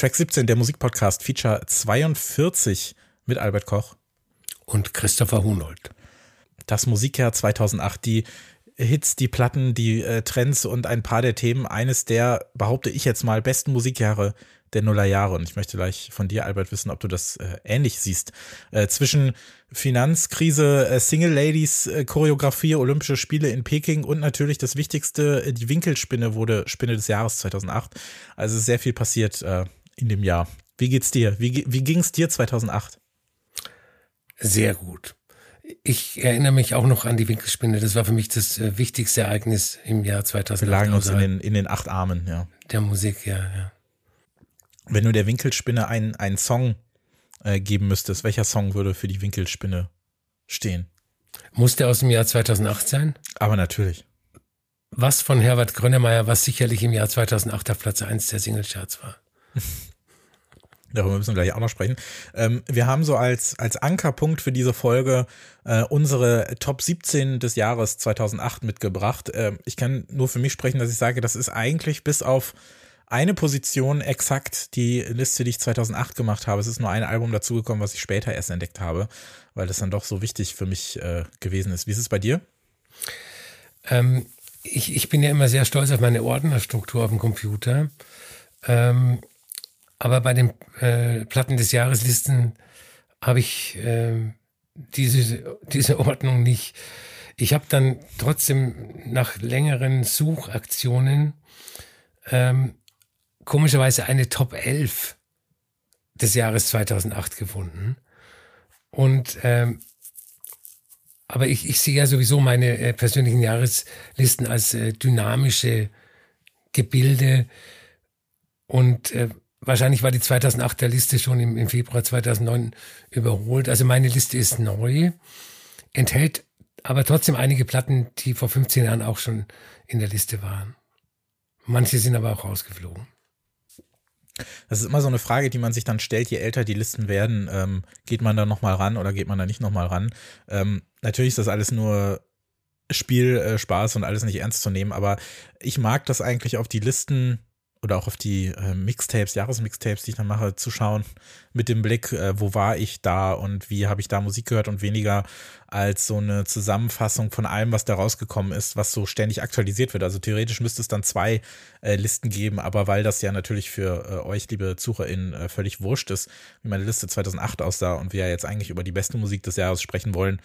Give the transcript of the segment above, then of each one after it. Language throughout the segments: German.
Track 17, der Musikpodcast, Feature 42 mit Albert Koch. Und Christopher Hunold. Das Musikjahr 2008, die Hits, die Platten, die äh, Trends und ein paar der Themen eines der, behaupte ich jetzt mal, besten Musikjahre der Nullerjahre. Und ich möchte gleich von dir, Albert, wissen, ob du das äh, ähnlich siehst. Äh, zwischen Finanzkrise, äh, Single Ladies, äh, Choreografie, Olympische Spiele in Peking und natürlich das Wichtigste, äh, die Winkelspinne wurde Spinne des Jahres 2008. Also sehr viel passiert äh, in dem Jahr. Wie geht's dir? Wie, wie ging es dir 2008? Sehr gut. Ich erinnere mich auch noch an die Winkelspinne. Das war für mich das wichtigste Ereignis im Jahr 2008. Wir lagen uns in den, in den acht Armen, ja. Der Musik, ja, ja. Wenn du der Winkelspinne einen, einen Song äh, geben müsstest, welcher Song würde für die Winkelspinne stehen? Muss der aus dem Jahr 2008 sein? Aber natürlich. Was von Herbert Grönemeyer, was sicherlich im Jahr 2008 auf Platz 1 der Singlecharts war. Darüber müssen wir gleich auch noch sprechen. Ähm, wir haben so als, als Ankerpunkt für diese Folge äh, unsere Top 17 des Jahres 2008 mitgebracht. Äh, ich kann nur für mich sprechen, dass ich sage, das ist eigentlich bis auf eine Position exakt die Liste, die ich 2008 gemacht habe. Es ist nur ein Album dazugekommen, was ich später erst entdeckt habe, weil das dann doch so wichtig für mich äh, gewesen ist. Wie ist es bei dir? Ähm, ich, ich bin ja immer sehr stolz auf meine Ordnerstruktur auf dem Computer. Ähm, aber bei den äh, Platten des Jahreslisten habe ich äh, diese, diese Ordnung nicht. Ich habe dann trotzdem nach längeren Suchaktionen ähm, komischerweise eine Top 11 des Jahres 2008 gefunden. Und ähm, aber ich, ich sehe ja sowieso meine äh, persönlichen Jahreslisten als äh, dynamische Gebilde und äh, wahrscheinlich war die 2008er Liste schon im, im Februar 2009 überholt. Also meine Liste ist neu, enthält aber trotzdem einige Platten, die vor 15 Jahren auch schon in der Liste waren. Manche sind aber auch rausgeflogen. Das ist immer so eine Frage, die man sich dann stellt, je älter die Listen werden, ähm, geht man da nochmal ran oder geht man da nicht nochmal ran? Ähm, natürlich ist das alles nur Spiel, äh, Spaß und alles nicht ernst zu nehmen, aber ich mag das eigentlich auf die Listen oder auch auf die äh, Mixtapes, Jahresmixtapes, die ich dann mache, zu schauen mit dem Blick, äh, wo war ich da und wie habe ich da Musik gehört und weniger als so eine Zusammenfassung von allem, was da rausgekommen ist, was so ständig aktualisiert wird. Also theoretisch müsste es dann zwei äh, Listen geben, aber weil das ja natürlich für äh, euch, liebe ZucherInnen, äh, völlig wurscht ist, wie meine Liste 2008 aussah und wir ja jetzt eigentlich über die beste Musik des Jahres sprechen wollen,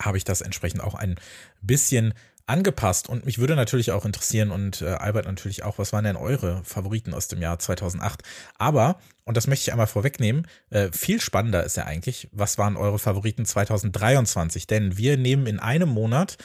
habe ich das entsprechend auch ein bisschen angepasst. Und mich würde natürlich auch interessieren und äh, Albert natürlich auch, was waren denn eure Favoriten aus dem Jahr 2008? Aber, und das möchte ich einmal vorwegnehmen, äh, viel spannender ist ja eigentlich, was waren eure Favoriten 2023? Denn wir nehmen in einem Monat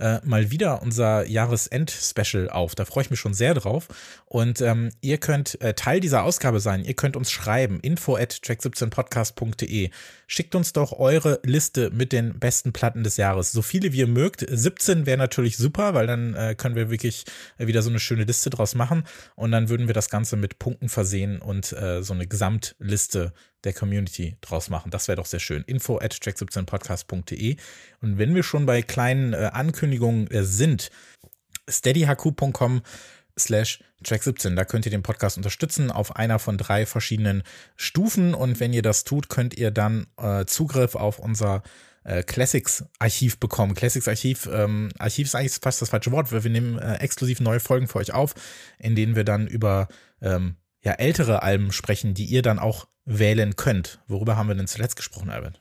äh, mal wieder unser Jahresend-Special auf. Da freue ich mich schon sehr drauf. Und ähm, ihr könnt äh, Teil dieser Ausgabe sein. Ihr könnt uns schreiben, info at track17podcast.de. Schickt uns doch eure Liste mit den besten Platten des Jahres. So viele wie ihr mögt. 17 wäre natürlich super, weil dann äh, können wir wirklich äh, wieder so eine schöne Liste draus machen. Und dann würden wir das Ganze mit Punkten versehen und äh, so eine Gesamtliste der Community draus machen. Das wäre doch sehr schön. Info at track17podcast.de. Und wenn wir schon bei kleinen äh, Ankündigungen äh, sind, steadyhq.com slash track17. Da könnt ihr den Podcast unterstützen auf einer von drei verschiedenen Stufen. Und wenn ihr das tut, könnt ihr dann äh, Zugriff auf unser äh, Classics Archiv bekommen. Classics Archiv, ähm, Archiv ist eigentlich fast das falsche Wort, weil wir nehmen äh, exklusiv neue Folgen für euch auf, in denen wir dann über ähm, ja, ältere Alben sprechen, die ihr dann auch wählen könnt. Worüber haben wir denn zuletzt gesprochen, Albert?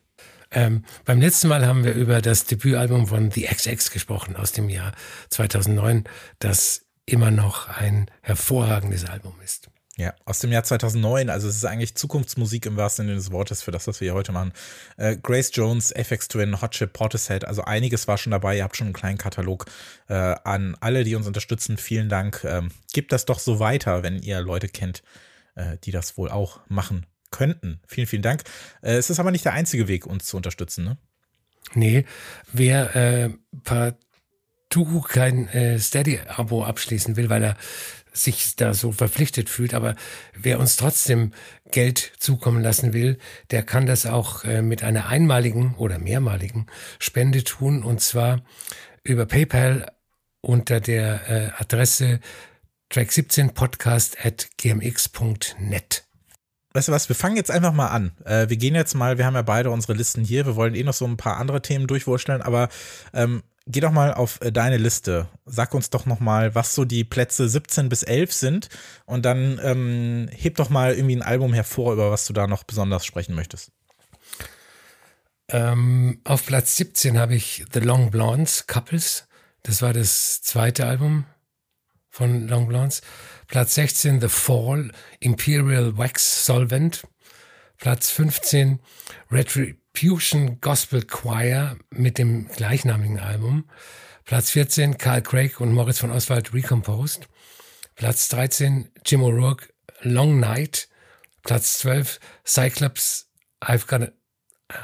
Ähm, beim letzten Mal haben wir über das Debütalbum von The XX gesprochen aus dem Jahr 2009, das immer noch ein hervorragendes Album ist. Ja, aus dem Jahr 2009, also es ist eigentlich Zukunftsmusik im wahrsten Sinne des Wortes für das, was wir hier heute machen. Äh, Grace Jones, FX Twin, Hot Chip, Portishead, also einiges war schon dabei. Ihr habt schon einen kleinen Katalog äh, an alle, die uns unterstützen. Vielen Dank. Ähm, gebt das doch so weiter, wenn ihr Leute kennt, äh, die das wohl auch machen könnten. Vielen, vielen Dank. Äh, es ist aber nicht der einzige Weg, uns zu unterstützen, ne? Nee, wer äh, partout kein äh, Steady-Abo abschließen will, weil er sich da so verpflichtet fühlt. Aber wer uns trotzdem Geld zukommen lassen will, der kann das auch äh, mit einer einmaligen oder mehrmaligen Spende tun. Und zwar über PayPal unter der äh, Adresse track17podcast at gmx.net. Weißt du was, wir fangen jetzt einfach mal an. Äh, wir gehen jetzt mal, wir haben ja beide unsere Listen hier, wir wollen eh noch so ein paar andere Themen durchwurschteln, aber ähm, geh doch mal auf äh, deine Liste. Sag uns doch noch mal, was so die Plätze 17 bis 11 sind und dann ähm, heb doch mal irgendwie ein Album hervor, über was du da noch besonders sprechen möchtest. Ähm, auf Platz 17 habe ich The Long Blondes Couples. Das war das zweite Album von Long Blondes. Platz 16 The Fall Imperial Wax Solvent. Platz 15 Retribution Gospel Choir mit dem gleichnamigen Album. Platz 14 Carl Craig und Moritz von Oswald Recomposed. Platz 13 Jim O'Rourke Long Night. Platz 12 Cyclops I've Got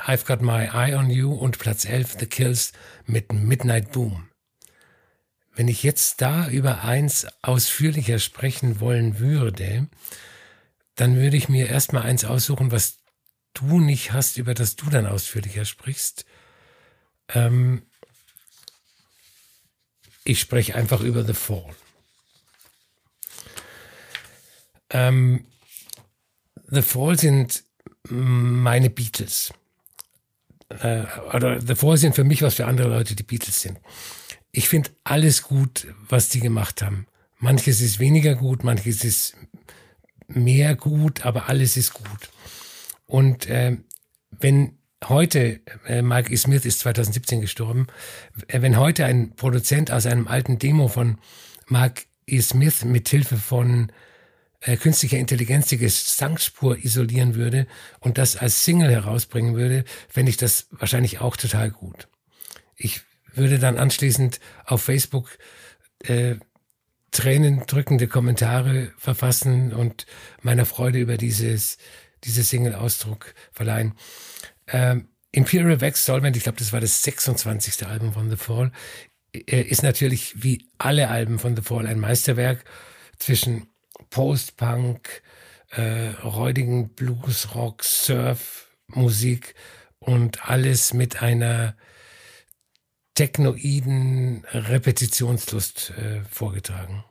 I've Got My Eye on You und Platz 11 The Kills mit Midnight Boom. Wenn ich jetzt da über eins ausführlicher sprechen wollen würde, dann würde ich mir erstmal eins aussuchen, was du nicht hast, über das du dann ausführlicher sprichst. Ähm, ich spreche einfach über The Fall. Ähm, The Fall sind meine Beatles äh, oder The Four sind für mich, was für andere Leute die Beatles sind. Ich finde alles gut, was die gemacht haben. Manches ist weniger gut, manches ist mehr gut, aber alles ist gut. Und äh, wenn heute, äh, Mike E. Smith ist 2017 gestorben, äh, wenn heute ein Produzent aus einem alten Demo von Mark E. Smith mit Hilfe von äh, künstlicher Intelligenz die Gesangsspur isolieren würde und das als Single herausbringen würde, fände ich das wahrscheinlich auch total gut. Ich würde dann anschließend auf Facebook äh, tränendrückende Kommentare verfassen und meiner Freude über dieses, dieses Single-Ausdruck verleihen. Ähm, Imperial Wax Solvent, ich glaube, das war das 26. Album von The Fall, äh, ist natürlich wie alle Alben von The Fall ein Meisterwerk zwischen Post-Punk, äh, räudigen Blues, Rock, Surf, Musik und alles mit einer technoiden Repetitionslust äh, vorgetragen.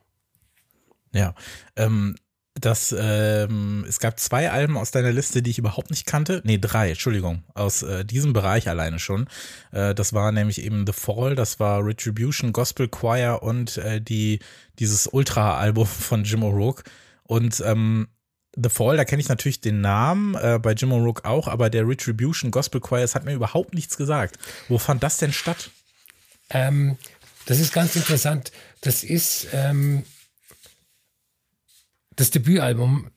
Ja, ähm, das, ähm, es gab zwei Alben aus deiner Liste, die ich überhaupt nicht kannte. Nee, drei, Entschuldigung, aus äh, diesem Bereich alleine schon. Äh, das war nämlich eben The Fall, das war Retribution, Gospel Choir und äh, die, dieses Ultra-Album von Jim O'Rourke. Und ähm, The Fall, da kenne ich natürlich den Namen, äh, bei Jim O'Rourke auch, aber der Retribution Gospel Choir, das hat mir überhaupt nichts gesagt. Wo fand das denn statt? Ähm, das ist ganz interessant. Das ist ähm, das Debütalbum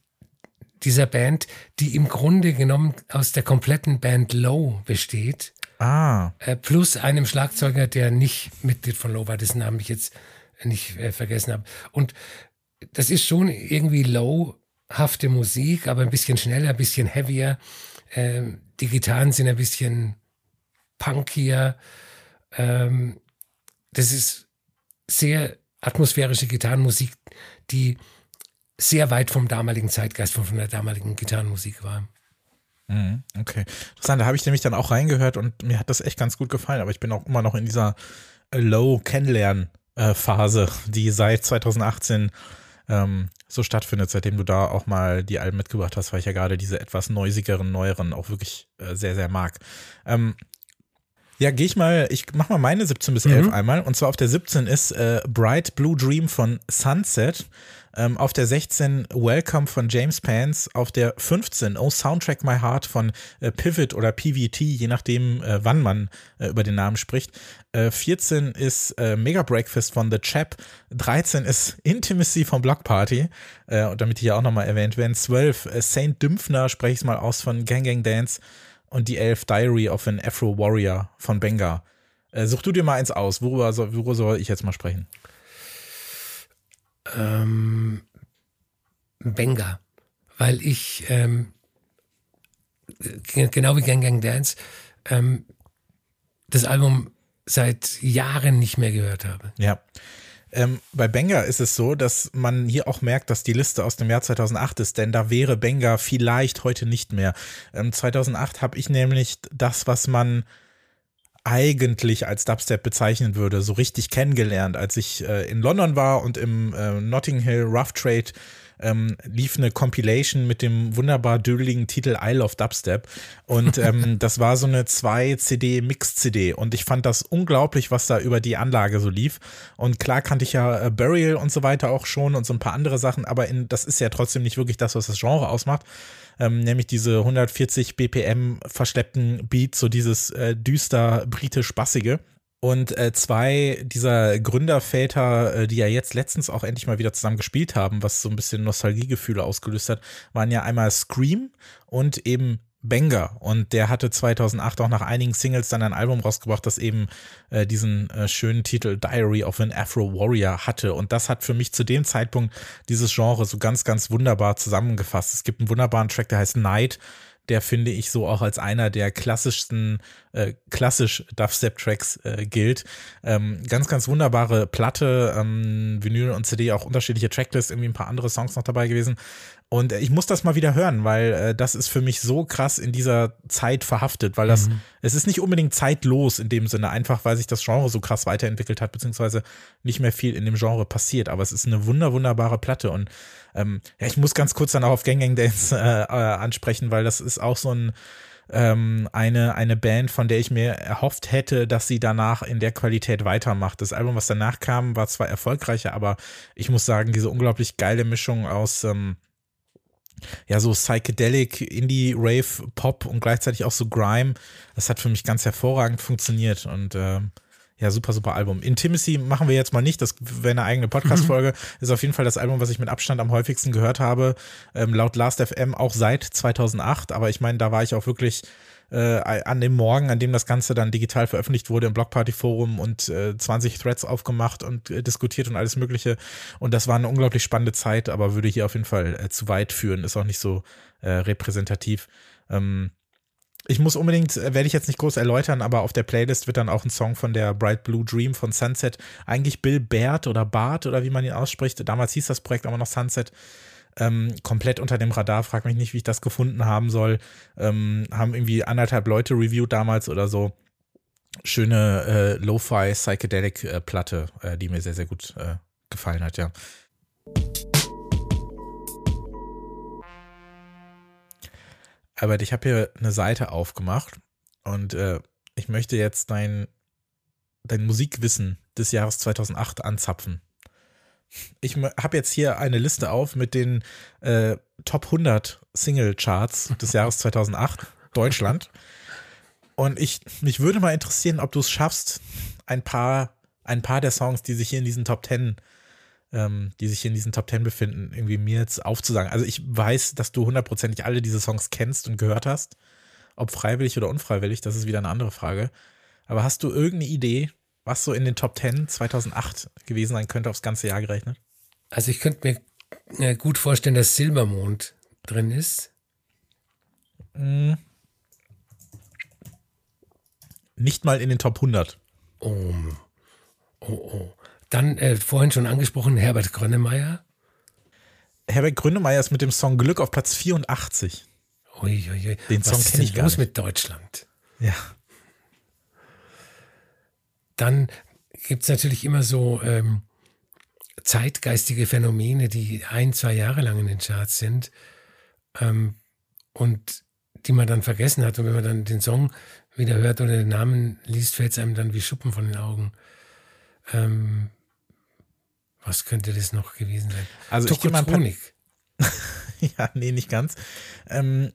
dieser Band, die im Grunde genommen aus der kompletten Band Low besteht. Ah. Äh, plus einem Schlagzeuger, der nicht Mitglied von Low war, dessen Namen ich jetzt nicht äh, vergessen habe. Und das ist schon irgendwie low-hafte Musik, aber ein bisschen schneller, ein bisschen heavier. Ähm, die Gitarren sind ein bisschen punkier. Ähm, das ist sehr atmosphärische Gitarrenmusik, die sehr weit vom damaligen Zeitgeist, von, der damaligen Gitarrenmusik war. Mhm, okay. Interessant, da habe ich nämlich dann auch reingehört und mir hat das echt ganz gut gefallen, aber ich bin auch immer noch in dieser Low-Kennenlernen-Phase, die seit 2018 ähm, so stattfindet, seitdem du da auch mal die Alben mitgebracht hast, weil ich ja gerade diese etwas neusigeren, neueren auch wirklich äh, sehr, sehr mag. Ähm, ja, gehe ich mal, ich mach mal meine 17 bis 11 mhm. einmal. Und zwar auf der 17 ist äh, Bright Blue Dream von Sunset. Ähm, auf der 16 Welcome von James Pants. Auf der 15 Oh Soundtrack My Heart von äh, Pivot oder PVT, je nachdem, äh, wann man äh, über den Namen spricht. 14 äh, ist äh, Mega Breakfast von The Chap. 13 ist Intimacy von Block Party. Äh, damit die ja auch nochmal erwähnt werden. 12 Saint Dümpfner, spreche ich mal aus von Gang Gang Dance. Und die 11 Diary of an Afro Warrior von Benga. such du dir mal eins aus. Worüber soll, worüber soll ich jetzt mal sprechen? Ähm, Benga, weil ich ähm, genau wie Gang Gang Dance ähm, das Album seit Jahren nicht mehr gehört habe. Ja. Ähm, bei Benga ist es so, dass man hier auch merkt, dass die Liste aus dem Jahr 2008 ist, denn da wäre Benga vielleicht heute nicht mehr. Ähm, 2008 habe ich nämlich das, was man eigentlich als Dubstep bezeichnen würde, so richtig kennengelernt, als ich äh, in London war und im äh, Notting Hill Rough Trade ähm, lief eine Compilation mit dem wunderbar dödeligen Titel Isle of Dubstep. Und ähm, das war so eine 2-CD-Mix-CD. Und ich fand das unglaublich, was da über die Anlage so lief. Und klar kannte ich ja äh, Burial und so weiter auch schon und so ein paar andere Sachen, aber in, das ist ja trotzdem nicht wirklich das, was das Genre ausmacht. Ähm, nämlich diese 140 BPM verschleppten Beats, so dieses äh, düster britisch-bassige. Und äh, zwei dieser Gründerväter, äh, die ja jetzt letztens auch endlich mal wieder zusammen gespielt haben, was so ein bisschen Nostalgiegefühle ausgelöst hat, waren ja einmal Scream und eben Banger. Und der hatte 2008 auch nach einigen Singles dann ein Album rausgebracht, das eben äh, diesen äh, schönen Titel Diary of an Afro Warrior hatte. Und das hat für mich zu dem Zeitpunkt dieses Genre so ganz, ganz wunderbar zusammengefasst. Es gibt einen wunderbaren Track, der heißt Night der finde ich so auch als einer der klassischsten, äh, klassisch Dubstep-Tracks äh, gilt. Ähm, ganz, ganz wunderbare Platte, ähm, Vinyl und CD, auch unterschiedliche Tracklists, irgendwie ein paar andere Songs noch dabei gewesen. Und ich muss das mal wieder hören, weil äh, das ist für mich so krass in dieser Zeit verhaftet, weil das, mhm. es ist nicht unbedingt zeitlos in dem Sinne, einfach weil sich das Genre so krass weiterentwickelt hat, beziehungsweise nicht mehr viel in dem Genre passiert. Aber es ist eine wunder, wunderbare Platte. Und ähm, ja, ich muss ganz kurz dann auch auf Gang Gang Dance äh, äh, ansprechen, weil das ist auch so ein ähm, eine, eine Band, von der ich mir erhofft hätte, dass sie danach in der Qualität weitermacht. Das Album, was danach kam, war zwar erfolgreicher, aber ich muss sagen, diese unglaublich geile Mischung aus ähm, ja, so Psychedelic, Indie, Rave, Pop und gleichzeitig auch so Grime. Das hat für mich ganz hervorragend funktioniert und äh, ja, super, super Album. Intimacy machen wir jetzt mal nicht, das wäre eine eigene Podcast-Folge. ist auf jeden Fall das Album, was ich mit Abstand am häufigsten gehört habe. Ähm, laut Last FM auch seit 2008, aber ich meine, da war ich auch wirklich äh, an dem Morgen, an dem das Ganze dann digital veröffentlicht wurde im Blockparty-Forum und äh, 20 Threads aufgemacht und äh, diskutiert und alles Mögliche. Und das war eine unglaublich spannende Zeit, aber würde hier auf jeden Fall äh, zu weit führen, ist auch nicht so äh, repräsentativ. Ähm, ich muss unbedingt, äh, werde ich jetzt nicht groß erläutern, aber auf der Playlist wird dann auch ein Song von der Bright Blue Dream von Sunset, eigentlich Bill Baird oder Bart oder wie man ihn ausspricht. Damals hieß das Projekt aber noch Sunset ähm, komplett unter dem Radar, frag mich nicht, wie ich das gefunden haben soll. Ähm, haben irgendwie anderthalb Leute reviewed damals oder so. Schöne äh, Lo-Fi Psychedelic äh, Platte, äh, die mir sehr, sehr gut äh, gefallen hat, ja. Aber ich habe hier eine Seite aufgemacht und äh, ich möchte jetzt dein, dein Musikwissen des Jahres 2008 anzapfen ich habe jetzt hier eine Liste auf mit den äh, Top 100 Single Charts des Jahres 2008, Deutschland. Und ich, mich würde mal interessieren, ob du es schaffst, ein paar, ein paar der Songs, die sich hier in diesen Top 10, ähm, die sich hier in diesen Top 10 befinden, irgendwie mir jetzt aufzusagen. Also ich weiß, dass du hundertprozentig alle diese Songs kennst und gehört hast. Ob freiwillig oder unfreiwillig, das ist wieder eine andere Frage. Aber hast du irgendeine Idee, was so in den Top 10 2008 gewesen sein könnte, aufs ganze Jahr gerechnet? Also ich könnte mir gut vorstellen, dass Silbermond drin ist. Mm. Nicht mal in den Top 100. Oh, oh, oh. Dann äh, vorhin schon angesprochen, Herbert Grönemeyer. Herbert Grönemeyer ist mit dem Song Glück auf Platz 84. Ui, ui, ui. Den Song kenne ich gar los nicht. mit Deutschland? Ja. Dann gibt es natürlich immer so ähm, zeitgeistige Phänomene, die ein, zwei Jahre lang in den Charts sind ähm, und die man dann vergessen hat. Und wenn man dann den Song wieder hört oder den Namen liest, fällt es einem dann wie Schuppen von den Augen. Ähm, was könnte das noch gewesen sein? Also Tokotronik. ja, nee, nicht ganz. Ähm,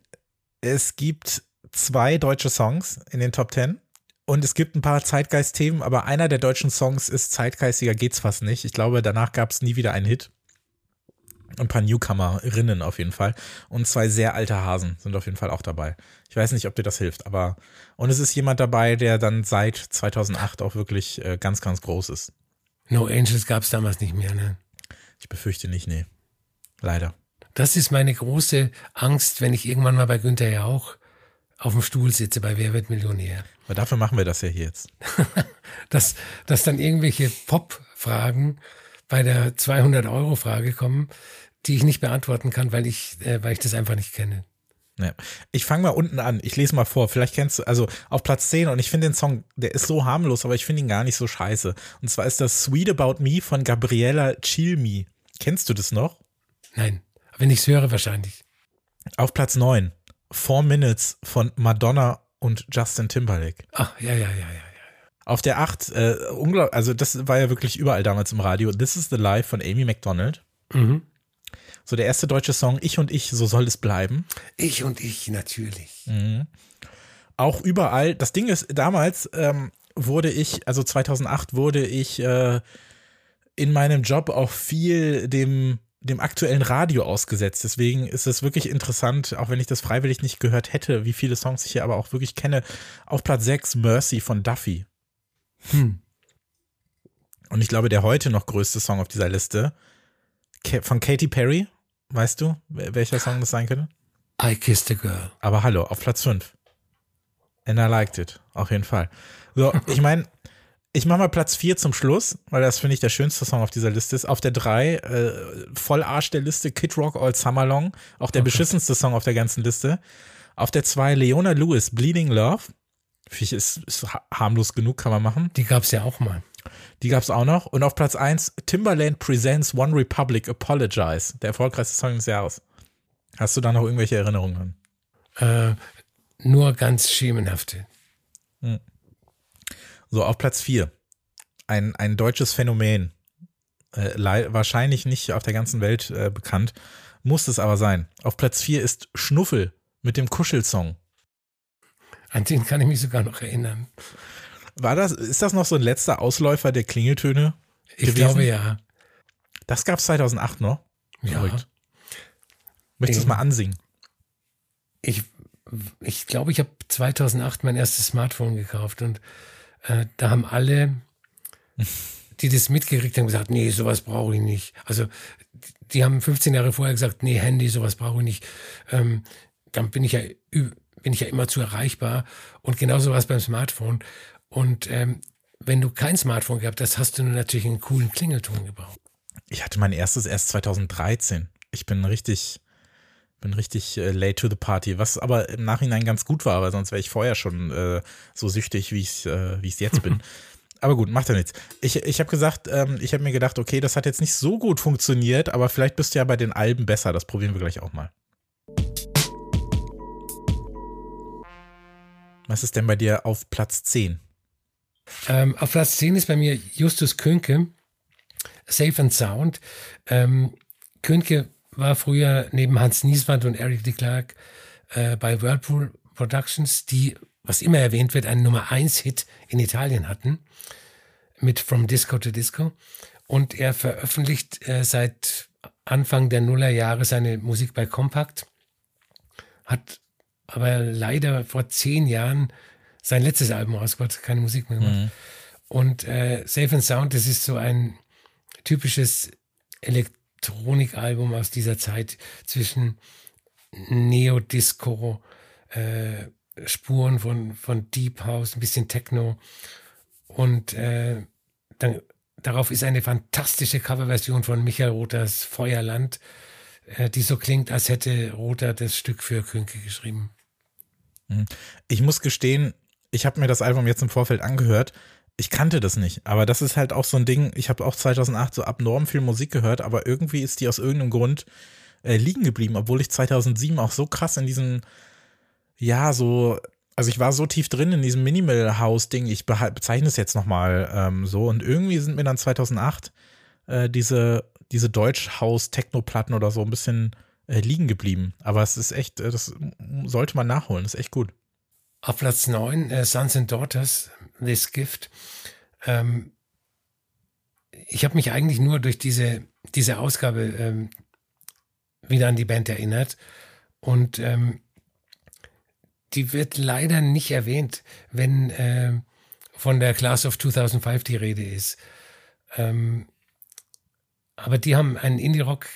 es gibt zwei deutsche Songs in den Top Ten. Und es gibt ein paar Zeitgeist-Themen, aber einer der deutschen Songs ist zeitgeistiger geht's fast nicht. Ich glaube, danach gab es nie wieder einen Hit. Ein paar Newcomerinnen auf jeden Fall. Und zwei sehr alte Hasen sind auf jeden Fall auch dabei. Ich weiß nicht, ob dir das hilft, aber. Und es ist jemand dabei, der dann seit 2008 auch wirklich äh, ganz, ganz groß ist. No Angels gab es damals nicht mehr, ne? Ich befürchte nicht, nee. Leider. Das ist meine große Angst, wenn ich irgendwann mal bei Günther ja auch auf dem Stuhl sitze bei Wer wird Millionär. Aber dafür machen wir das ja hier jetzt. dass, dass dann irgendwelche Pop-Fragen bei der 200-Euro-Frage kommen, die ich nicht beantworten kann, weil ich, äh, weil ich das einfach nicht kenne. Ja. Ich fange mal unten an. Ich lese mal vor. Vielleicht kennst du, also auf Platz 10 und ich finde den Song, der ist so harmlos, aber ich finde ihn gar nicht so scheiße. Und zwar ist das Sweet About Me von Gabriella Chilmi. Kennst du das noch? Nein. Wenn ich es höre, wahrscheinlich. Auf Platz 9. Four Minutes von Madonna und Justin Timberlake. Ach, ja, ja, ja, ja. Auf der 8, äh, unglaublich, also das war ja wirklich überall damals im Radio. This is the Life von Amy McDonald. Mhm. So der erste deutsche Song, Ich und ich, so soll es bleiben. Ich und ich, natürlich. Mhm. Auch überall, das Ding ist, damals ähm, wurde ich, also 2008 wurde ich äh, in meinem Job auch viel dem, dem aktuellen Radio ausgesetzt. Deswegen ist es wirklich interessant, auch wenn ich das freiwillig nicht gehört hätte, wie viele Songs ich hier aber auch wirklich kenne. Auf Platz 6 Mercy von Duffy. Hm. Und ich glaube, der heute noch größte Song auf dieser Liste von Katy Perry, weißt du, welcher Song das sein könnte? I Kissed a Girl. Aber hallo, auf Platz 5. And I liked it, auf jeden Fall. So, ich meine, ich mache mal Platz 4 zum Schluss, weil das finde ich der schönste Song auf dieser Liste ist. Auf der 3, äh, voll Arsch der Liste, Kid Rock All Summer Long, auch der okay. beschissenste Song auf der ganzen Liste. Auf der 2, Leona Lewis, Bleeding Love. Finde ist, ist harmlos genug, kann man machen. Die gab es ja auch mal. Die gab es auch noch. Und auf Platz 1 Timberland Presents One Republic Apologize, der erfolgreichste Song des Jahres. Hast du da noch irgendwelche Erinnerungen Äh, nur ganz schemenhafte. Hm. So, auf Platz 4. Ein, ein deutsches Phänomen. Äh, wahrscheinlich nicht auf der ganzen Welt äh, bekannt. Muss es aber sein. Auf Platz 4 ist Schnuffel mit dem Kuschelsong. An den kann ich mich sogar noch erinnern. War das, ist das noch so ein letzter Ausläufer der Klingeltöne? Ich gewesen? glaube ja. Das gab es 2008 noch. Ja. Verrückt. Möchtest du es mal ansingen? Ich, ich glaube, ich habe 2008 mein erstes Smartphone gekauft und äh, da haben alle, die das mitgekriegt haben, gesagt, nee, sowas brauche ich nicht. Also die haben 15 Jahre vorher gesagt, nee, Handy, sowas brauche ich nicht. Ähm, dann bin ich ja bin ich ja immer zu erreichbar und genauso war es beim Smartphone. Und ähm, wenn du kein Smartphone gehabt hast, hast du natürlich einen coolen Klingelton gebraucht. Ich hatte mein erstes erst 2013. Ich bin richtig, bin richtig äh, late to the party, was aber im Nachhinein ganz gut war, weil sonst wäre ich vorher schon äh, so süchtig, wie ich äh, es jetzt bin. aber gut, macht ja nichts. Ich, ich habe gesagt, ähm, ich habe mir gedacht, okay, das hat jetzt nicht so gut funktioniert, aber vielleicht bist du ja bei den Alben besser. Das probieren wir gleich auch mal. Was ist denn bei dir auf Platz 10? Ähm, auf Platz 10 ist bei mir Justus Könke, Safe and Sound. Ähm, Könke war früher neben Hans Nieswand und Eric de Klerk äh, bei Whirlpool Productions, die, was immer erwähnt wird, einen Nummer 1 Hit in Italien hatten mit From Disco to Disco. Und er veröffentlicht äh, seit Anfang der Nullerjahre seine Musik bei Compact, hat aber leider vor zehn Jahren sein letztes Album rausgebracht, keine Musik mehr gemacht. Mhm. Und äh, Safe and Sound, das ist so ein typisches Elektronikalbum aus dieser Zeit zwischen Neo-Disco, äh, Spuren von, von Deep House, ein bisschen Techno. Und äh, dann, darauf ist eine fantastische Coverversion von Michael Rothers Feuerland, äh, die so klingt, als hätte Rother das Stück für Künke geschrieben. Mhm. Ich muss gestehen, ich habe mir das Album jetzt im Vorfeld angehört. Ich kannte das nicht, aber das ist halt auch so ein Ding. Ich habe auch 2008 so abnorm viel Musik gehört, aber irgendwie ist die aus irgendeinem Grund äh, liegen geblieben, obwohl ich 2007 auch so krass in diesem, ja, so, also ich war so tief drin in diesem Minimal House Ding. Ich bezeichne es jetzt nochmal ähm, so und irgendwie sind mir dann 2008 äh, diese diese Deutsch House Techno Platten oder so ein bisschen äh, liegen geblieben. Aber es ist echt, äh, das sollte man nachholen. Das ist echt gut. Auf Platz 9, äh, Sons and Daughters, This Gift. Ähm, ich habe mich eigentlich nur durch diese, diese Ausgabe ähm, wieder an die Band erinnert. Und ähm, die wird leider nicht erwähnt, wenn äh, von der Class of 2005 die Rede ist. Ähm, aber die haben einen Indie-Rock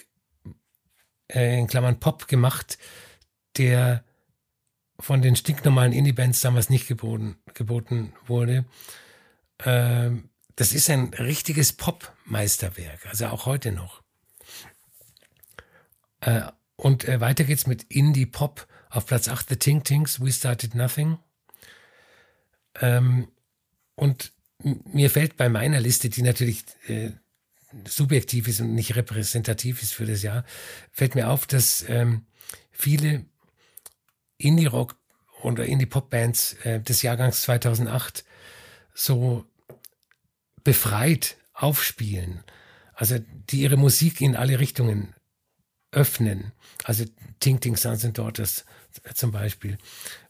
äh, in Klammern Pop gemacht, der von den stinknormalen Indie-Bands damals nicht geboten, geboten wurde. Ähm, das ist ein richtiges Pop-Meisterwerk, also auch heute noch. Äh, und äh, weiter geht's mit Indie-Pop Auf Platz 8 The Tink Tinks, We Started Nothing. Ähm, und mir fällt bei meiner Liste, die natürlich äh, subjektiv ist und nicht repräsentativ ist für das Jahr, fällt mir auf, dass ähm, viele Indie-Rock oder Indie-Pop-Bands äh, des Jahrgangs 2008 so befreit aufspielen. Also die ihre Musik in alle Richtungen öffnen. Also Ting Ting Sons and Daughters zum Beispiel.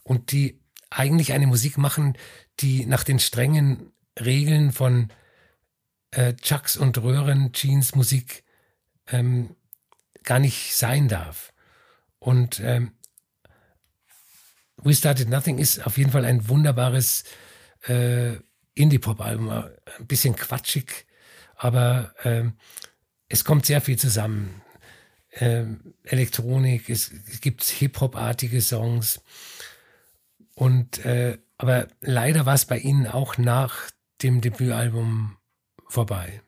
Und die eigentlich eine Musik machen, die nach den strengen Regeln von äh, Chucks und Röhren Jeans Musik ähm, gar nicht sein darf. Und ähm, We Started Nothing ist auf jeden Fall ein wunderbares äh, Indie-Pop-Album. Ein bisschen quatschig, aber ähm, es kommt sehr viel zusammen. Ähm, Elektronik, es, es gibt Hip-Hop-artige Songs. Und äh, aber leider war es bei Ihnen auch nach dem Debütalbum vorbei.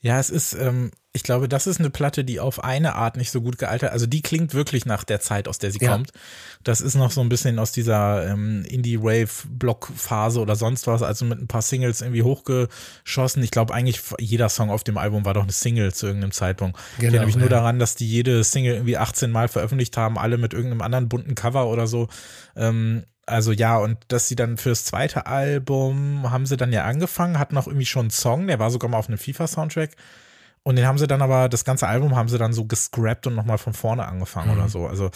Ja, es ist, ähm, ich glaube, das ist eine Platte, die auf eine Art nicht so gut gealtert. Also die klingt wirklich nach der Zeit, aus der sie ja. kommt. Das ist noch so ein bisschen aus dieser ähm, Indie-Wave-Block-Phase oder sonst was, also mit ein paar Singles irgendwie hochgeschossen. Ich glaube, eigentlich jeder Song auf dem Album war doch eine Single zu irgendeinem Zeitpunkt. Genau, ich erinnere mich ja. nur daran, dass die jede Single irgendwie 18 Mal veröffentlicht haben, alle mit irgendeinem anderen bunten Cover oder so. Ähm, also ja, und dass sie dann fürs zweite Album haben sie dann ja angefangen, hatten auch irgendwie schon einen Song, der war sogar mal auf einem FIFA-Soundtrack. Und den haben sie dann aber, das ganze Album haben sie dann so gescrapped und nochmal von vorne angefangen mhm. oder so. Also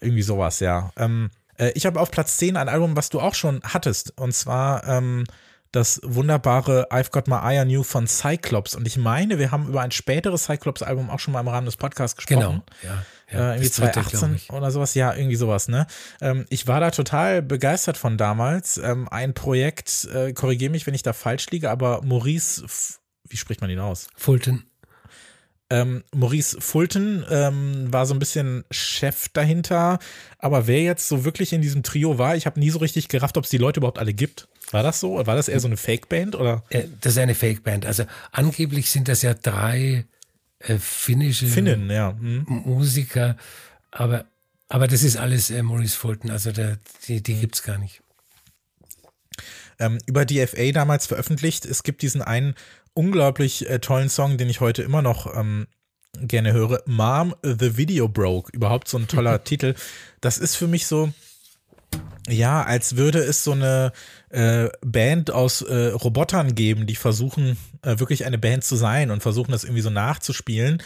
irgendwie sowas, ja. Ähm, äh, ich habe auf Platz 10 ein Album, was du auch schon hattest. Und zwar ähm, das wunderbare I've Got My Eye on You von Cyclops. Und ich meine, wir haben über ein späteres Cyclops-Album auch schon mal im Rahmen des Podcasts gesprochen. Genau, ja. ja äh, irgendwie 2018 oder sowas. Ja, irgendwie sowas, ne? Ähm, ich war da total begeistert von damals. Ähm, ein Projekt, äh, korrigiere mich, wenn ich da falsch liege, aber Maurice, wie spricht man ihn aus? Fulton. Ähm, Maurice Fulton ähm, war so ein bisschen Chef dahinter, aber wer jetzt so wirklich in diesem Trio war, ich habe nie so richtig gerafft, ob es die Leute überhaupt alle gibt. War das so? War das eher so eine Fake-Band oder? Das ist eine Fake-Band. Also angeblich sind das ja drei äh, finnische Finnen, ja. Hm. Musiker, aber, aber das ist alles äh, Maurice Fulton. Also der, die, die gibt's gar nicht. Ähm, über DFA damals veröffentlicht. Es gibt diesen einen unglaublich äh, tollen Song, den ich heute immer noch ähm, gerne höre. Mom, The Video Broke. Überhaupt so ein toller Titel. Das ist für mich so, ja, als würde es so eine äh, Band aus äh, Robotern geben, die versuchen, äh, wirklich eine Band zu sein und versuchen, das irgendwie so nachzuspielen,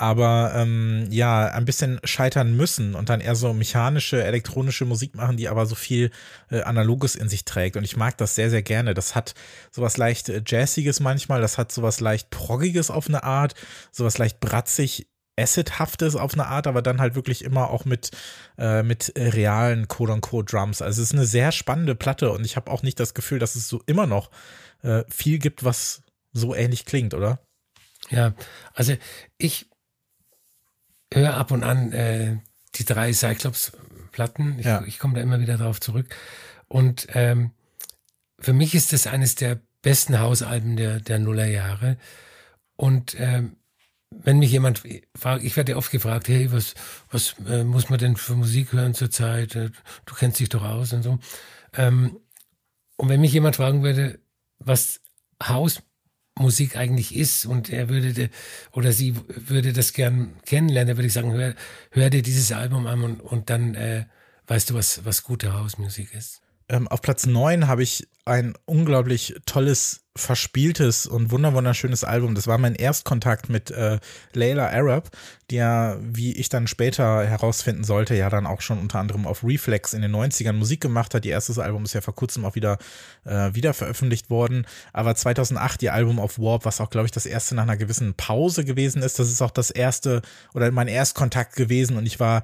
aber ähm, ja, ein bisschen scheitern müssen und dann eher so mechanische, elektronische Musik machen, die aber so viel äh, Analoges in sich trägt. Und ich mag das sehr, sehr gerne. Das hat sowas leicht äh, Jazziges manchmal, das hat sowas leicht Proggiges auf eine Art, sowas leicht bratzig Acid-haftes auf eine Art, aber dann halt wirklich immer auch mit, äh, mit realen Quote-unquote Drums. Also es ist eine sehr spannende Platte und ich habe auch nicht das Gefühl, dass es so immer noch äh, viel gibt, was so ähnlich klingt, oder? Ja, also ich höre ab und an äh, die drei Cyclops-Platten. Ich, ja. ich komme da immer wieder drauf zurück. Und ähm, für mich ist das eines der besten Hausalben der, der Nullerjahre. Und ähm, wenn mich jemand fragt, ich werde oft gefragt, hey, was, was äh, muss man denn für Musik hören zurzeit? Äh, du kennst dich doch aus und so. Ähm, und wenn mich jemand fragen würde, was Hausmusik eigentlich ist und er würde oder sie würde das gern kennenlernen, dann würde ich sagen, hör, hör dir dieses Album an und, und dann äh, weißt du, was, was gute Hausmusik ist. Ähm, auf Platz 9 habe ich ein unglaublich tolles, verspieltes und wunderschönes Album. Das war mein Erstkontakt mit äh, Layla Arab, die ja, wie ich dann später herausfinden sollte, ja dann auch schon unter anderem auf Reflex in den 90ern Musik gemacht hat. Ihr erstes Album ist ja vor kurzem auch wieder, äh, wieder veröffentlicht worden. Aber 2008 ihr Album auf Warp, was auch, glaube ich, das erste nach einer gewissen Pause gewesen ist. Das ist auch das erste oder mein Erstkontakt gewesen und ich war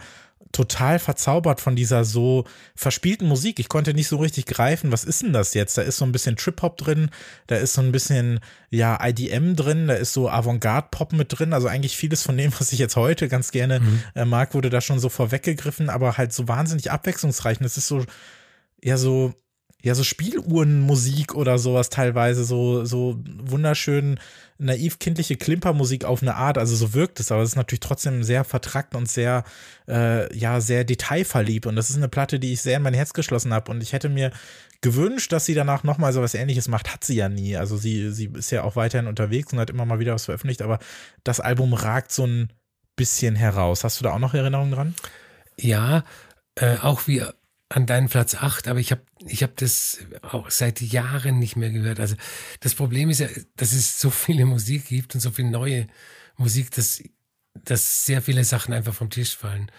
total verzaubert von dieser so verspielten Musik. Ich konnte nicht so richtig greifen, was ist denn das jetzt? Da ist so ein bisschen Trip-Hop drin, da ist so ein bisschen, ja, IDM drin, da ist so Avantgarde-Pop mit drin. Also eigentlich vieles von dem, was ich jetzt heute ganz gerne mhm. äh, mag, wurde da schon so vorweggegriffen, aber halt so wahnsinnig abwechslungsreich. Und es ist so, ja, so, ja, so Spieluhrenmusik oder sowas teilweise, so, so wunderschön naiv kindliche Klimpermusik auf eine Art, also so wirkt es, aber es ist natürlich trotzdem sehr vertrackt und sehr, äh, ja, sehr detailverliebt. Und das ist eine Platte, die ich sehr in mein Herz geschlossen habe und ich hätte mir gewünscht, dass sie danach nochmal so was ähnliches macht, hat sie ja nie, also sie, sie ist ja auch weiterhin unterwegs und hat immer mal wieder was veröffentlicht, aber das Album ragt so ein bisschen heraus. Hast du da auch noch Erinnerungen dran? Ja, äh, auch wie an deinen Platz 8, aber ich habe ich hab das auch seit Jahren nicht mehr gehört. Also das Problem ist ja, dass es so viele Musik gibt und so viel neue Musik, dass, dass sehr viele Sachen einfach vom Tisch fallen.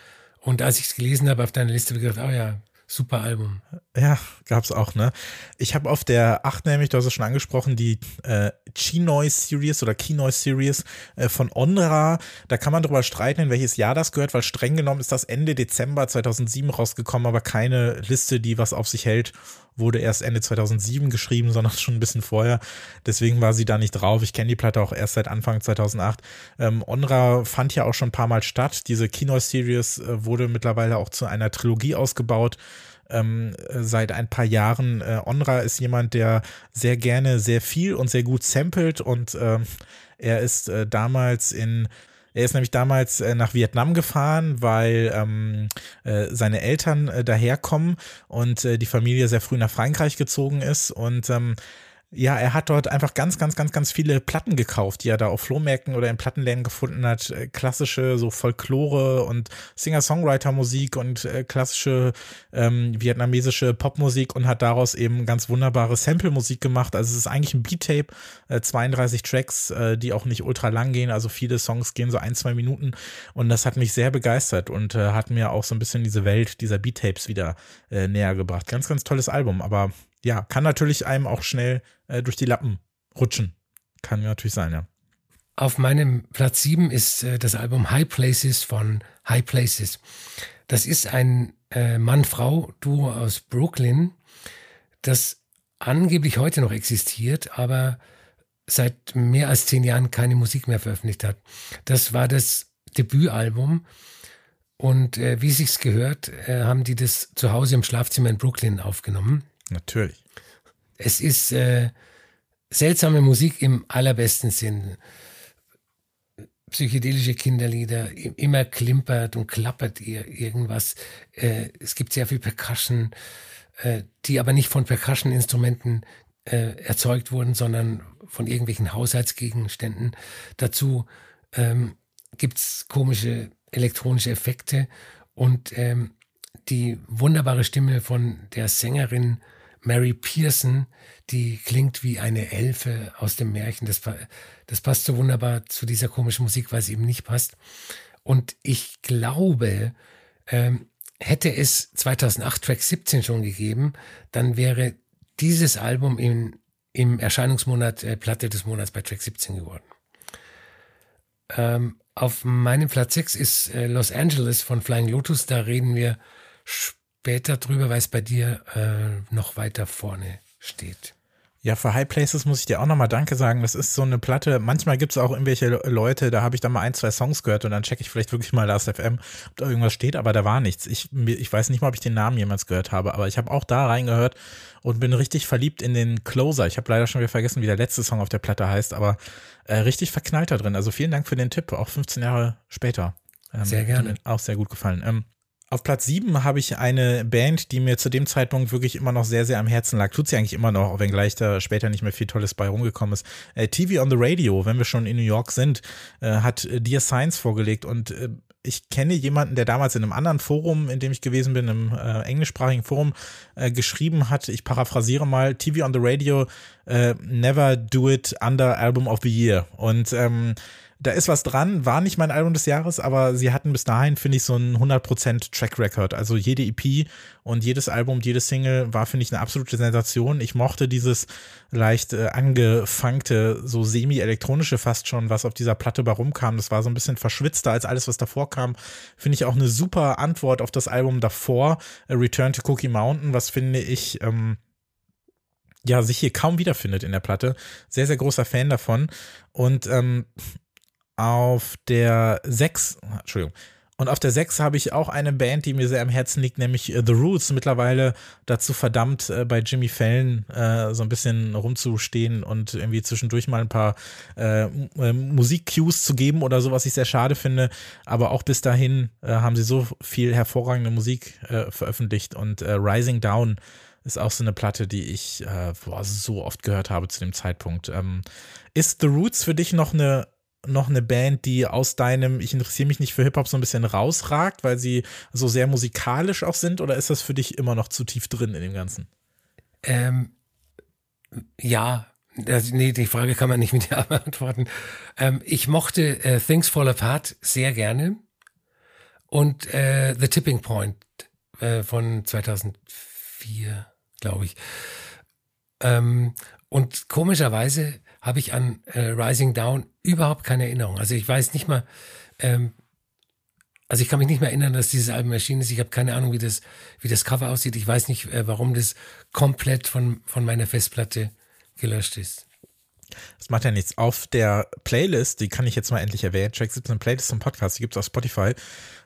Und als ich es gelesen habe auf deiner Liste, habe ich gedacht, oh ja, Super Album. Ja, gab's auch, ne? Ich habe auf der 8 nämlich, du hast es schon angesprochen, die äh, Chinoy Series oder Kinoy Series äh, von Onra. Da kann man drüber streiten, in welches Jahr das gehört, weil streng genommen ist das Ende Dezember 2007 rausgekommen, aber keine Liste, die was auf sich hält, wurde erst Ende 2007 geschrieben, sondern schon ein bisschen vorher. Deswegen war sie da nicht drauf. Ich kenne die Platte auch erst seit Anfang 2008. Ähm, Onra fand ja auch schon ein paar Mal statt. Diese Kino-Series äh, wurde mittlerweile auch zu einer Trilogie ausgebaut. Ähm, seit ein paar Jahren. Äh, Onra ist jemand, der sehr gerne sehr viel und sehr gut samplet und äh, er ist äh, damals in er ist nämlich damals äh, nach Vietnam gefahren, weil ähm, äh, seine Eltern äh, daherkommen und äh, die Familie sehr früh nach Frankreich gezogen ist und ähm, ja, er hat dort einfach ganz, ganz, ganz, ganz viele Platten gekauft, die er da auf Flohmärkten oder in Plattenläden gefunden hat. Äh, klassische so Folklore und Singer-Songwriter-Musik und äh, klassische ähm, vietnamesische Popmusik und hat daraus eben ganz wunderbare Sample-Musik gemacht. Also es ist eigentlich ein Beat-Tape, äh, 32 Tracks, äh, die auch nicht ultra lang gehen. Also viele Songs gehen so ein, zwei Minuten und das hat mich sehr begeistert und äh, hat mir auch so ein bisschen diese Welt dieser Beat-Tapes wieder äh, näher gebracht. Ganz, ganz tolles Album, aber ja, kann natürlich einem auch schnell äh, durch die Lappen rutschen. Kann natürlich sein, ja. Auf meinem Platz 7 ist äh, das Album High Places von High Places. Das ist ein äh, Mann-Frau-Duo aus Brooklyn, das angeblich heute noch existiert, aber seit mehr als zehn Jahren keine Musik mehr veröffentlicht hat. Das war das Debütalbum und äh, wie sich's gehört, äh, haben die das zu Hause im Schlafzimmer in Brooklyn aufgenommen. Natürlich. Es ist äh, seltsame Musik im allerbesten Sinn. Psychedelische Kinderlieder, immer klimpert und klappert ihr irgendwas. Äh, es gibt sehr viel Percussion, äh, die aber nicht von Percussion-Instrumenten äh, erzeugt wurden, sondern von irgendwelchen Haushaltsgegenständen. Dazu ähm, gibt es komische elektronische Effekte und ähm, die wunderbare Stimme von der Sängerin Mary Pearson, die klingt wie eine Elfe aus dem Märchen. Das, das passt so wunderbar zu dieser komischen Musik, weil es eben nicht passt. Und ich glaube, ähm, hätte es 2008 Track 17 schon gegeben, dann wäre dieses Album im, im Erscheinungsmonat äh, Platte des Monats bei Track 17 geworden. Ähm, auf meinem Platz 6 ist äh, Los Angeles von Flying Lotus. Da reden wir später später drüber, weil es bei dir äh, noch weiter vorne steht. Ja, für High Places muss ich dir auch nochmal Danke sagen. Das ist so eine Platte. Manchmal gibt es auch irgendwelche Leute, da habe ich dann mal ein, zwei Songs gehört und dann checke ich vielleicht wirklich mal Last FM, ob da irgendwas steht, aber da war nichts. Ich, ich weiß nicht mal, ob ich den Namen jemals gehört habe, aber ich habe auch da reingehört und bin richtig verliebt in den Closer. Ich habe leider schon wieder vergessen, wie der letzte Song auf der Platte heißt, aber äh, richtig verknallt da drin. Also vielen Dank für den Tipp, auch 15 Jahre später. Ähm, sehr gerne. Auch sehr gut gefallen. Ähm, auf Platz 7 habe ich eine Band, die mir zu dem Zeitpunkt wirklich immer noch sehr, sehr am Herzen lag. Tut sie eigentlich immer noch, auch wenn gleich da später nicht mehr viel Tolles bei rumgekommen ist. Äh, TV on the Radio, wenn wir schon in New York sind, äh, hat äh, Dear Science vorgelegt und äh, ich kenne jemanden, der damals in einem anderen Forum, in dem ich gewesen bin, im äh, englischsprachigen Forum, äh, geschrieben hat, ich paraphrasiere mal, TV on the Radio, äh, never do it under Album of the Year. Und ähm, da ist was dran, war nicht mein Album des Jahres, aber sie hatten bis dahin, finde ich, so einen 100% Track Record. Also jede EP und jedes Album, jede Single war, finde ich, eine absolute Sensation. Ich mochte dieses leicht äh, angefangte, so semi-elektronische fast schon, was auf dieser Platte bei rumkam. Das war so ein bisschen verschwitzter als alles, was davor kam. Finde ich auch eine super Antwort auf das Album davor, äh, Return to Cookie Mountain, was finde ich, ähm, ja, sich hier kaum wiederfindet in der Platte. Sehr, sehr großer Fan davon. Und ähm, auf der 6, Entschuldigung, Und auf der 6 habe ich auch eine Band, die mir sehr am Herzen liegt, nämlich äh, The Roots. Mittlerweile dazu verdammt, äh, bei Jimmy Fallon äh, so ein bisschen rumzustehen und irgendwie zwischendurch mal ein paar äh, äh, Musik-Cues zu geben oder so, was ich sehr schade finde. Aber auch bis dahin äh, haben sie so viel hervorragende Musik äh, veröffentlicht und Rising Down ist auch so eine Platte, die ich boah, so oft gehört habe zu dem Zeitpunkt. Ähm, ist The Roots für dich noch eine noch eine Band, die aus deinem, ich interessiere mich nicht für Hip-Hop, so ein bisschen rausragt, weil sie so sehr musikalisch auch sind, oder ist das für dich immer noch zu tief drin in dem Ganzen? Ähm, ja, das, nee, die Frage kann man nicht mit Ja beantworten. Ähm, ich mochte äh, Things Fall Apart sehr gerne und äh, The Tipping Point äh, von 2004, glaube ich. Ähm, und komischerweise habe ich an äh, Rising Down überhaupt keine Erinnerung. Also ich weiß nicht mal, ähm, also ich kann mich nicht mehr erinnern, dass dieses Album erschienen ist. Ich habe keine Ahnung, wie das, wie das Cover aussieht. Ich weiß nicht, äh, warum das komplett von, von meiner Festplatte gelöscht ist. Das macht ja nichts. Auf der Playlist, die kann ich jetzt mal endlich erwähnen, Track 17 Playlist zum Podcast, die gibt es auf Spotify.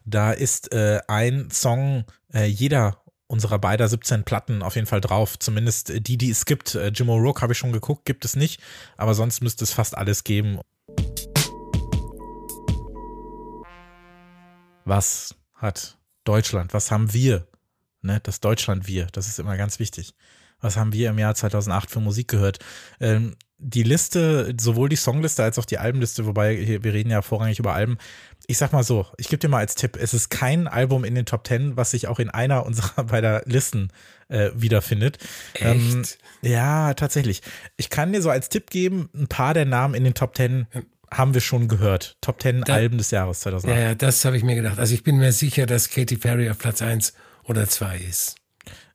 Da ist äh, ein Song äh, jeder unserer beider 17 Platten auf jeden Fall drauf. Zumindest die, die es gibt. Äh, Jim O'Rourke habe ich schon geguckt, gibt es nicht. Aber sonst müsste es fast alles geben. Was hat Deutschland? Was haben wir? Ne, das Deutschland wir, das ist immer ganz wichtig. Was haben wir im Jahr 2008 für Musik gehört? Ähm, die Liste, sowohl die Songliste als auch die Albenliste, wobei wir reden ja vorrangig über Alben, ich sag mal so, ich gebe dir mal als Tipp, es ist kein Album in den Top Ten, was sich auch in einer unserer beider Listen äh, wiederfindet. Echt? Ähm, ja, tatsächlich. Ich kann dir so als Tipp geben, ein paar der Namen in den Top Ten haben wir schon gehört. Top Ten da, Alben des Jahres 2008. Ja, ja, das habe ich mir gedacht. Also ich bin mir sicher, dass Katy Perry auf Platz 1 oder 2 ist.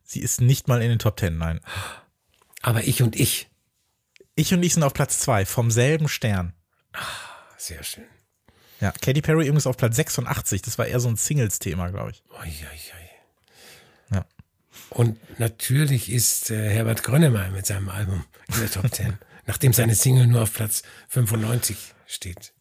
Sie ist nicht mal in den Top Ten, nein. Aber ich und ich. Ich und ich sind auf Platz 2, vom selben Stern. Ah, sehr schön. Ja, Katy Perry übrigens auf Platz 86. Das war eher so ein Singles-Thema, glaube ich. Oi, oi, oi. Ja. Und natürlich ist äh, Herbert Grönemeyer mit seinem Album in der Top 10, nachdem seine Single nur auf Platz 95 steht.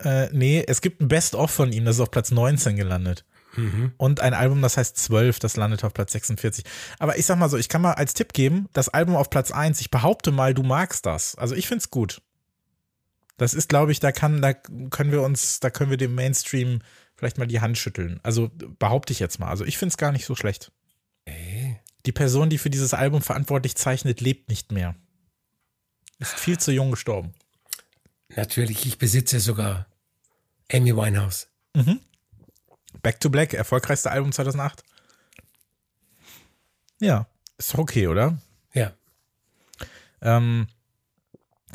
Äh, nee, es gibt ein Best-of von ihm, das ist auf Platz 19 gelandet. Mhm. Und ein Album, das heißt 12, das landet auf Platz 46. Aber ich sag mal so, ich kann mal als Tipp geben, das Album auf Platz 1, ich behaupte mal, du magst das. Also ich find's gut. Das ist, glaube ich, da kann, da können wir uns, da können wir dem Mainstream vielleicht mal die Hand schütteln. Also behaupte ich jetzt mal. Also ich finde es gar nicht so schlecht. Hey. Die Person, die für dieses Album verantwortlich zeichnet, lebt nicht mehr. Ist viel zu jung gestorben. Natürlich, ich besitze sogar Amy Winehouse. Mhm. Back to Black, erfolgreichste Album 2008. Ja, ist okay, oder? Ja. Ähm,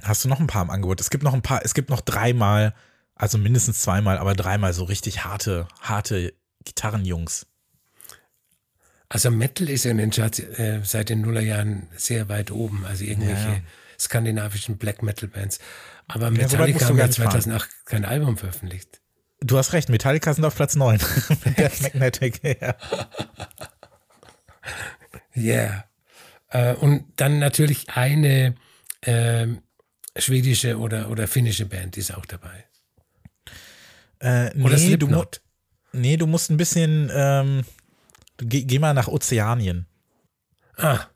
Hast du noch ein paar im Angebot? Es gibt noch ein paar, es gibt noch dreimal, also mindestens zweimal, aber dreimal so richtig harte, harte Gitarrenjungs. Also Metal ist ja in den Charts äh, seit den Nullerjahren sehr weit oben, also irgendwelche ja, ja. skandinavischen Black Metal Bands. Aber Metallica ja, haben ja 2008 kein Album veröffentlicht. Du hast recht, Metallica sind auf Platz 9. Death Magnetic, ja. Yeah. Äh, und dann natürlich eine ähm, schwedische oder, oder finnische Band ist auch dabei. Äh, nee, oder Slipknot. Du, nee, du musst ein bisschen, ähm, geh, geh mal nach Ozeanien. Ah,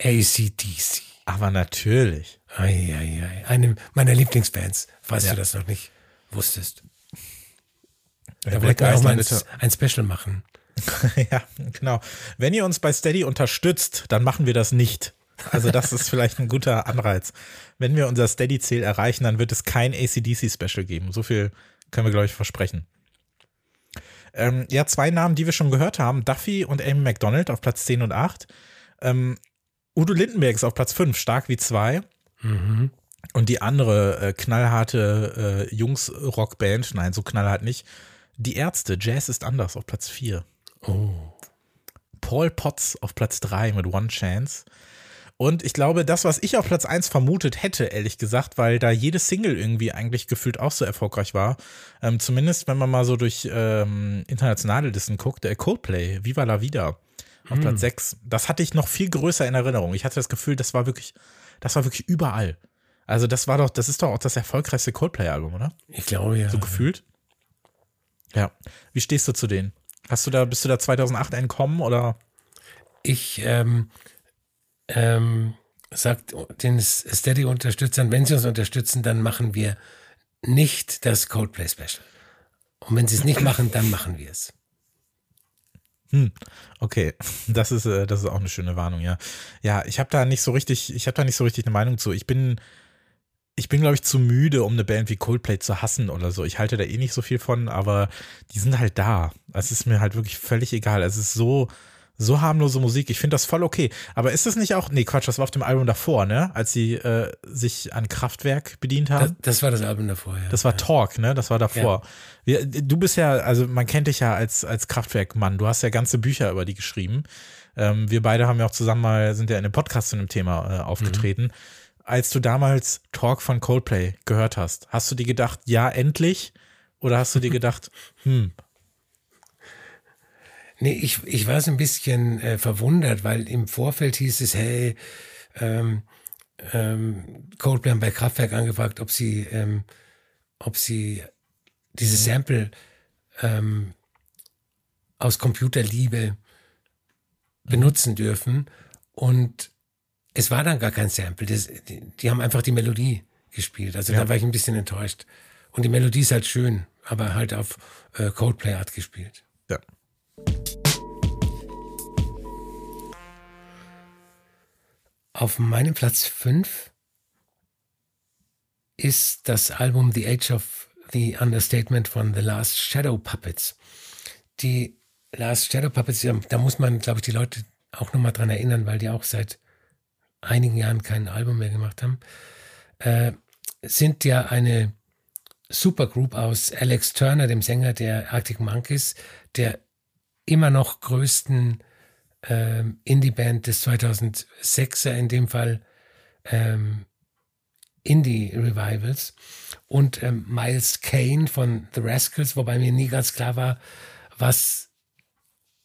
ACDC. Aber natürlich. Eieiei. Eine meiner Lieblingsbands, falls ja. du das noch nicht wusstest. Da wollten wir auch mal ein, ein Special machen. ja, genau. Wenn ihr uns bei Steady unterstützt, dann machen wir das nicht. Also das ist vielleicht ein guter Anreiz. Wenn wir unser Steady-Ziel erreichen, dann wird es kein ACDC-Special geben. So viel können wir, glaube ich, versprechen. Ähm, ja, zwei Namen, die wir schon gehört haben. Duffy und Amy McDonald auf Platz 10 und 8. Ähm, Udo Lindenberg ist auf Platz 5, stark wie zwei. Mhm. Und die andere äh, knallharte äh, Jungs-Rockband, nein, so knallhart nicht. Die Ärzte, Jazz ist anders auf Platz 4. Oh. Paul Potts auf Platz 3 mit One Chance. Und ich glaube, das, was ich auf Platz 1 vermutet hätte, ehrlich gesagt, weil da jede Single irgendwie eigentlich gefühlt auch so erfolgreich war, ähm, zumindest wenn man mal so durch ähm, internationale Listen guckt, der Coldplay, Viva la Vida auf hm. Platz 6, das hatte ich noch viel größer in Erinnerung. Ich hatte das Gefühl, das war wirklich, das war wirklich überall. Also das war doch, das ist doch auch das erfolgreichste Coldplay-Album, oder? Ich glaube ja. So gefühlt. Ja. Wie stehst du zu denen? Hast du da, bist du da 2008 entkommen oder? Ich ähm, ähm, sagt den Steady-Unterstützern, wenn sie uns unterstützen, dann machen wir nicht das Coldplay-Special. Und wenn sie es nicht machen, dann machen wir es. Hm, okay, das ist äh, das ist auch eine schöne Warnung, ja. Ja, ich habe da nicht so richtig, ich habe da nicht so richtig eine Meinung zu. Ich bin ich bin glaube ich zu müde, um eine Band wie Coldplay zu hassen oder so. Ich halte da eh nicht so viel von, aber die sind halt da. Es ist mir halt wirklich völlig egal. Es ist so so harmlose Musik. Ich finde das voll okay. Aber ist das nicht auch, nee, Quatsch, das war auf dem Album davor, ne? Als sie äh, sich an Kraftwerk bedient haben. Das, das, war das Album davor, ja. Das war Talk, ne? Das war davor. Ja. Du bist ja, also man kennt dich ja als, als Kraftwerk-Mann. Du hast ja ganze Bücher über die geschrieben. Ähm, wir beide haben ja auch zusammen mal, sind ja in einem Podcast zu einem Thema äh, aufgetreten. Mhm. Als du damals Talk von Coldplay gehört hast, hast du dir gedacht, ja, endlich? Oder hast du dir gedacht, hm, Nee, ich, ich war so ein bisschen äh, verwundert, weil im Vorfeld hieß es, hey, ähm, ähm, Coldplay haben bei Kraftwerk angefragt, ob sie, ähm, ob sie dieses Sample ähm, aus Computerliebe benutzen dürfen. Und es war dann gar kein Sample. Das, die, die, haben einfach die Melodie gespielt. Also ja. da war ich ein bisschen enttäuscht. Und die Melodie ist halt schön, aber halt auf äh, Coldplay-Art gespielt. Ja. Auf meinem Platz 5 ist das Album The Age of the Understatement von The Last Shadow Puppets. Die Last Shadow Puppets, da muss man, glaube ich, die Leute auch nochmal dran erinnern, weil die auch seit einigen Jahren kein Album mehr gemacht haben, äh, sind ja eine Supergroup aus Alex Turner, dem Sänger der Arctic Monkeys, der immer noch größten ähm, Indie-Band des 2006er, in dem Fall ähm, Indie-Revivals. Und ähm, Miles Kane von The Rascals, wobei mir nie ganz klar war, was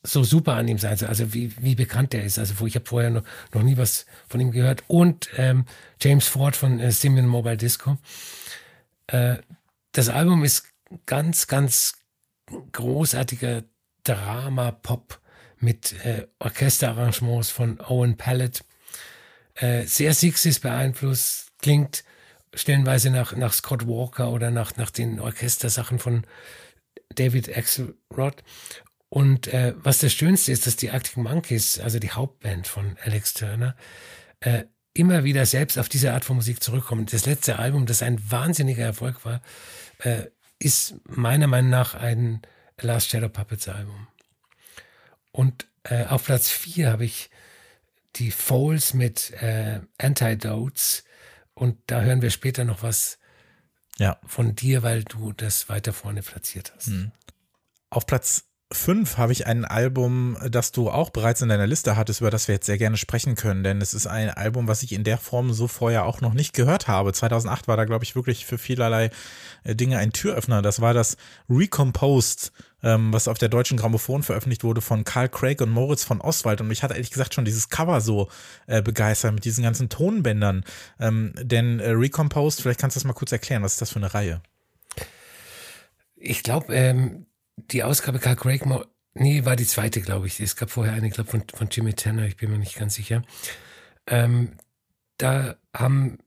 so super an ihm sei, also, also wie, wie bekannt er ist. Also ich habe vorher noch, noch nie was von ihm gehört. Und ähm, James Ford von äh, Simeon Mobile Disco. Äh, das Album ist ganz, ganz großartiger Drama-Pop mit äh, Orchesterarrangements von Owen Pallet. Äh, sehr Sixties beeinflusst, klingt stellenweise nach, nach Scott Walker oder nach, nach den Orchestersachen von David Axelrod. Und äh, was das Schönste ist, dass die Arctic Monkeys, also die Hauptband von Alex Turner, äh, immer wieder selbst auf diese Art von Musik zurückkommen. Das letzte Album, das ein wahnsinniger Erfolg war, äh, ist meiner Meinung nach ein Last Shadow Puppets Album. Und äh, auf Platz 4 habe ich die Foles mit äh, Antidotes. Und da hören wir später noch was ja. von dir, weil du das weiter vorne platziert hast. Mhm. Auf Platz 5 habe ich ein Album, das du auch bereits in deiner Liste hattest, über das wir jetzt sehr gerne sprechen können, denn es ist ein Album, was ich in der Form so vorher auch noch nicht gehört habe. 2008 war da, glaube ich, wirklich für vielerlei äh, Dinge ein Türöffner. Das war das Recomposed, ähm, was auf der deutschen Grammophon veröffentlicht wurde von Karl Craig und Moritz von Oswald. Und mich hat ehrlich gesagt schon dieses Cover so äh, begeistert mit diesen ganzen Tonbändern. Ähm, denn äh, Recomposed, vielleicht kannst du das mal kurz erklären, was ist das für eine Reihe? Ich glaube, ähm, die Ausgabe Carl Craig, nee, war die zweite, glaube ich. Es gab vorher eine, glaube von, von Jimmy Tanner, ich bin mir nicht ganz sicher. Ähm, da haben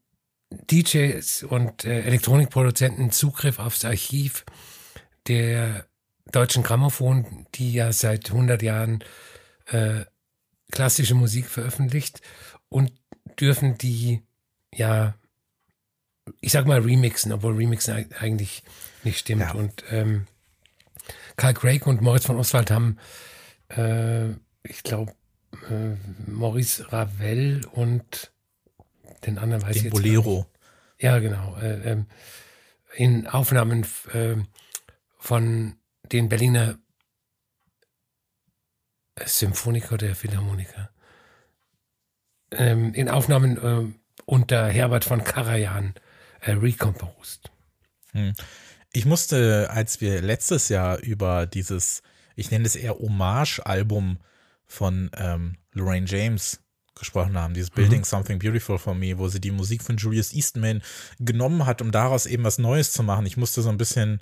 DJs und äh, Elektronikproduzenten Zugriff aufs Archiv der deutschen Grammophon, die ja seit 100 Jahren äh, klassische Musik veröffentlicht und dürfen die ja, ich sag mal remixen, obwohl remixen eigentlich nicht stimmt. Ja. Und ähm, Karl Craig und Moritz von Oswald haben, äh, ich glaube, äh, Maurice Ravel und den anderen weiß den ich jetzt Bolero. Ja, genau. Äh, ähm, in Aufnahmen äh, von den Berliner Symphoniker oder Philharmoniker. Ähm, in Aufnahmen äh, unter Herbert von Karajan äh, recomposed. Hm. Ich musste, als wir letztes Jahr über dieses, ich nenne es eher Hommage-Album von ähm, Lorraine James gesprochen haben, dieses Building mhm. Something Beautiful for Me, wo sie die Musik von Julius Eastman genommen hat, um daraus eben was Neues zu machen. Ich musste so ein bisschen